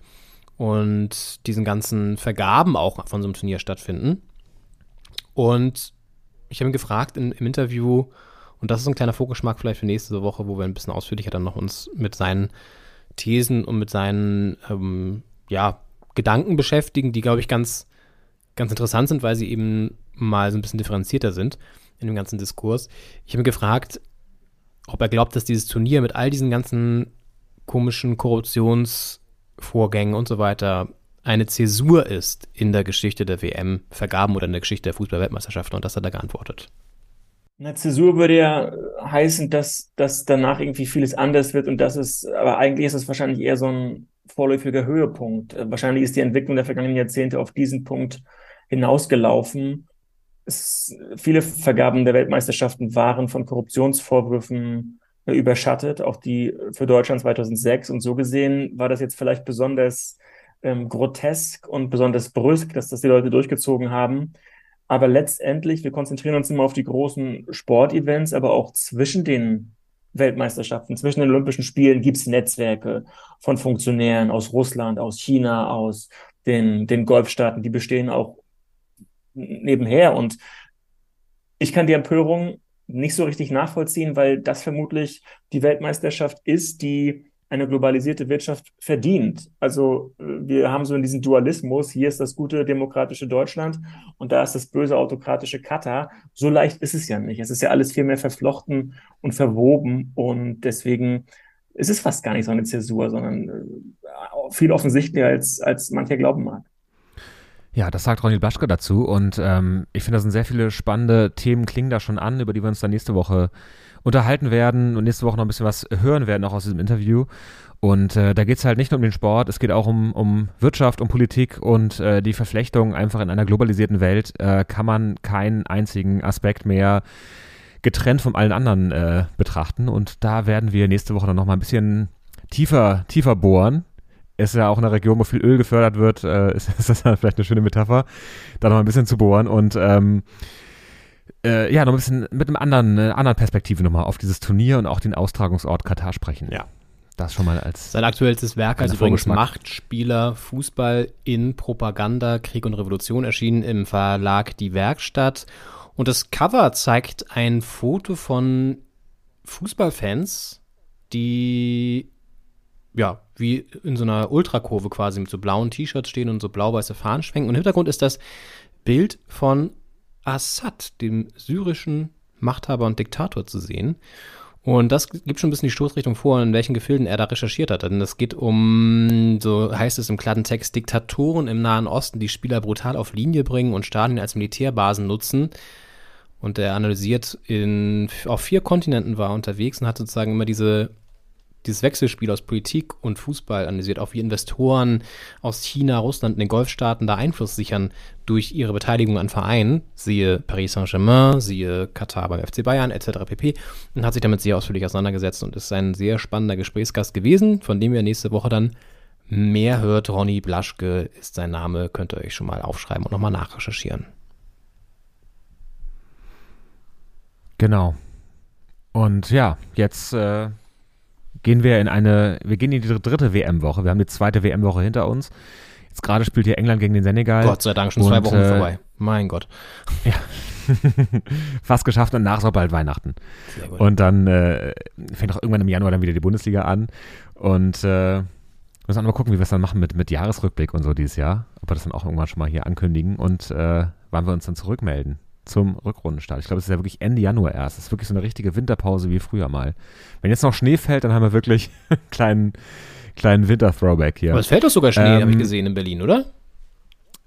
[SPEAKER 7] und diesen ganzen Vergaben auch von so einem Turnier stattfinden. Und ich habe ihn gefragt in, im Interview, und das ist ein kleiner Vorgeschmack vielleicht für nächste Woche, wo wir ein bisschen ausführlicher dann noch uns mit seinen Thesen und mit seinen ähm, ja, Gedanken beschäftigen, die, glaube ich, ganz, ganz interessant sind, weil sie eben mal so ein bisschen differenzierter sind in dem ganzen Diskurs. Ich habe ihn gefragt, ob er glaubt, dass dieses Turnier mit all diesen ganzen komischen Korruptionsvorgängen und so weiter eine Zäsur ist in der Geschichte der WM-Vergaben oder in der Geschichte der Fußball-Weltmeisterschaften und das hat er geantwortet.
[SPEAKER 9] Eine Zäsur würde ja heißen, dass, dass danach irgendwie vieles anders wird und das ist, aber eigentlich ist es wahrscheinlich eher so ein vorläufiger Höhepunkt. Wahrscheinlich ist die Entwicklung der vergangenen Jahrzehnte auf diesen Punkt hinausgelaufen. Es, viele Vergaben der Weltmeisterschaften waren von Korruptionsvorwürfen überschattet, auch die für Deutschland 2006. Und so gesehen war das jetzt vielleicht besonders ähm, grotesk und besonders brüsk, dass das die Leute durchgezogen haben. Aber letztendlich, wir konzentrieren uns immer auf die großen Sportevents, aber auch zwischen den Weltmeisterschaften, zwischen den Olympischen Spielen gibt es Netzwerke von Funktionären aus Russland, aus China, aus den, den Golfstaaten, die bestehen auch nebenher. Und ich kann die Empörung nicht so richtig nachvollziehen, weil das vermutlich die Weltmeisterschaft ist, die eine globalisierte Wirtschaft verdient. Also äh, wir haben so in diesem Dualismus, hier ist das gute demokratische Deutschland und da ist das böse autokratische Katar. So leicht ist es ja nicht. Es ist ja alles viel mehr verflochten und verwoben und deswegen ist es fast gar nicht so eine Zäsur, sondern äh, viel offensichtlicher als, als mancher glauben mag.
[SPEAKER 8] Ja, das sagt Ronny Blaschke dazu und ähm, ich finde, da sind sehr viele spannende Themen, klingen da schon an, über die wir uns dann nächste Woche unterhalten werden und nächste Woche noch ein bisschen was hören werden, auch aus diesem Interview. Und äh, da geht es halt nicht nur um den Sport, es geht auch um, um Wirtschaft, um Politik und äh, die Verflechtung einfach in einer globalisierten Welt äh, kann man keinen einzigen Aspekt mehr getrennt von allen anderen äh, betrachten. Und da werden wir nächste Woche dann nochmal ein bisschen tiefer, tiefer bohren. Ist ja auch in einer Region, wo viel Öl gefördert wird, äh, ist, ist das vielleicht eine schöne Metapher, da noch ein bisschen zu bohren und ähm, äh, ja, noch ein bisschen mit einem anderen, äh, anderen Perspektive nochmal auf dieses Turnier und auch den Austragungsort Katar sprechen.
[SPEAKER 7] Ja.
[SPEAKER 8] Das schon mal als.
[SPEAKER 7] Sein aktuellstes Werk,
[SPEAKER 8] Kleiner
[SPEAKER 7] also übrigens. Machtspieler, Fußball in Propaganda, Krieg und Revolution, erschienen im Verlag Die Werkstatt. Und das Cover zeigt ein Foto von Fußballfans, die ja, wie in so einer Ultrakurve quasi mit so blauen T-Shirts stehen und so blau-weiße Fahnen schwenken. Und im Hintergrund ist das Bild von Assad, dem syrischen Machthaber und Diktator, zu sehen. Und das gibt schon ein bisschen die Stoßrichtung vor, in welchen Gefilden er da recherchiert hat. Denn es geht um, so heißt es im Kladdentext, Diktatoren im Nahen Osten, die Spieler brutal auf Linie bringen und Stadien als Militärbasen nutzen. Und er analysiert in, auf vier Kontinenten war unterwegs und hat sozusagen immer diese dieses Wechselspiel aus Politik und Fußball analysiert, auch wie Investoren aus China, Russland und den Golfstaaten da Einfluss sichern durch ihre Beteiligung an Vereinen, siehe Paris Saint-Germain, siehe Katar beim FC Bayern etc. pp. Und hat sich damit sehr ausführlich auseinandergesetzt und ist ein sehr spannender Gesprächsgast gewesen, von dem wir nächste Woche dann mehr hört. Ronny Blaschke ist sein Name, könnt ihr euch schon mal aufschreiben und nochmal nachrecherchieren.
[SPEAKER 8] Genau. Und ja, jetzt äh, gehen wir in eine, wir gehen in die dritte WM-Woche. Wir haben die zweite WM-Woche hinter uns. Jetzt gerade spielt hier England gegen den Senegal.
[SPEAKER 7] Gott sei Dank schon zwei Wochen äh, vorbei. Mein Gott.
[SPEAKER 8] Ja. Fast geschafft und nach auch bald Weihnachten. Und dann äh, fängt auch irgendwann im Januar dann wieder die Bundesliga an. Und äh, müssen auch mal gucken, wie wir es dann machen mit, mit Jahresrückblick und so dieses Jahr. Ob wir das dann auch irgendwann schon mal hier ankündigen und äh, wann wir uns dann zurückmelden zum Rückrundenstart. Ich glaube, es ist ja wirklich Ende Januar erst. Es ist wirklich so eine richtige Winterpause wie früher mal. Wenn jetzt noch Schnee fällt, dann haben wir wirklich einen kleinen, kleinen Winter-Throwback hier.
[SPEAKER 7] Aber es fällt doch sogar Schnee, ähm, habe ich gesehen in Berlin, oder?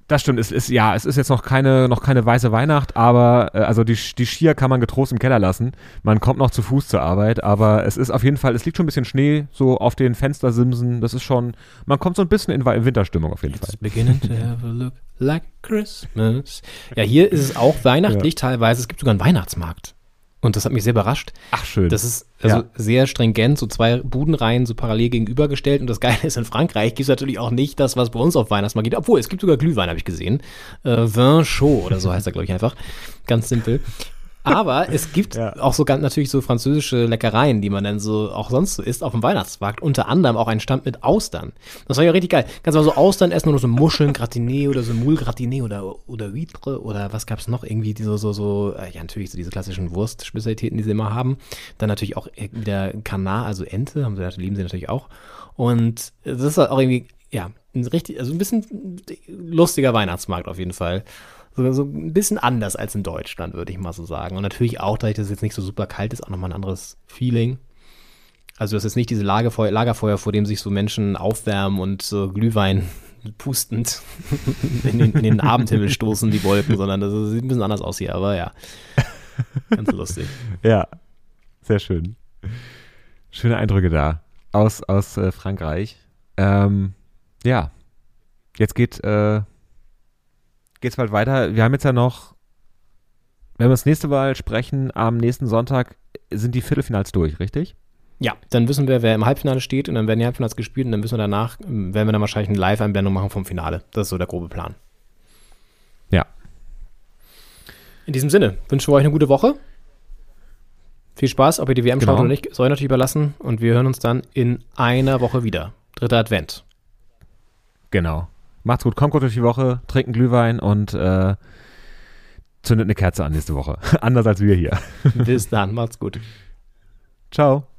[SPEAKER 8] Das stimmt, es ist, ja, es ist jetzt noch keine, noch keine weiße Weihnacht, aber äh, also die, die Skier kann man getrost im Keller lassen. Man kommt noch zu Fuß zur Arbeit, aber es ist auf jeden Fall, es liegt schon ein bisschen Schnee so auf den Fenstersimsen. Das ist schon, man kommt so ein bisschen in Winterstimmung auf jeden
[SPEAKER 7] It's Fall. beginning to have a look like Christmas. Ja, hier ist es auch weihnachtlich ja. teilweise. Es gibt sogar einen Weihnachtsmarkt. Und das hat mich sehr überrascht.
[SPEAKER 8] Ach, schön.
[SPEAKER 7] Das ist also ja. sehr stringent, so zwei Budenreihen so parallel gegenübergestellt. Und das Geile ist, in Frankreich gibt es natürlich auch nicht das, was bei uns auf Weihnachtsmarkt geht. Obwohl, es gibt sogar Glühwein, habe ich gesehen. Äh, Vin Chaud oder so heißt er, glaube ich, einfach. Ganz simpel. Aber es gibt ja. auch so ganz natürlich so französische Leckereien, die man dann so auch sonst so isst auf dem Weihnachtsmarkt. Unter anderem auch ein Stand mit Austern. Das war ja richtig geil. Kannst du mal so Austern essen oder so Muscheln, Gratiné oder so Moule Gratiné oder, oder Huître oder was gab's noch? Irgendwie die so, so, so, äh, ja, natürlich so diese klassischen Wurstspezialitäten, die sie immer haben. Dann natürlich auch wieder Canard, also Ente, haben sie, lieben sie natürlich auch. Und das ist auch irgendwie, ja, ein richtig, also ein bisschen lustiger Weihnachtsmarkt auf jeden Fall so, so ein bisschen anders als in Deutschland, würde ich mal so sagen. Und natürlich auch, dadurch, dass es jetzt nicht so super kalt ist, auch nochmal ein anderes Feeling. Also das ist nicht diese Lagerfeuer, Lagerfeuer, vor dem sich so Menschen aufwärmen und so Glühwein pustend in den, in den Abendhimmel stoßen, die Wolken, sondern das sieht ein bisschen anders aus hier, aber ja. Ganz lustig.
[SPEAKER 8] ja, sehr schön. Schöne Eindrücke da aus, aus äh, Frankreich. Ähm, ja, jetzt geht äh, geht's bald weiter. Wir haben jetzt ja noch, wenn wir das nächste Mal sprechen, am nächsten Sonntag sind die Viertelfinals durch, richtig?
[SPEAKER 7] Ja, dann wissen wir, wer im Halbfinale steht und dann werden die Halbfinals gespielt und dann wissen wir danach, werden wir dann wahrscheinlich eine Live-Einblendung machen vom Finale. Das ist so der grobe Plan.
[SPEAKER 8] Ja.
[SPEAKER 7] In diesem Sinne, wünschen wir euch eine gute Woche. Viel Spaß, ob ihr die WM genau. schaut oder nicht, soll natürlich überlassen. Und wir hören uns dann in einer Woche wieder. Dritter Advent.
[SPEAKER 8] Genau. Macht's gut, kommt gut durch die Woche, trinkt einen Glühwein und äh, zündet eine Kerze an nächste Woche. Anders als wir hier.
[SPEAKER 7] Bis dann, macht's gut.
[SPEAKER 8] Ciao.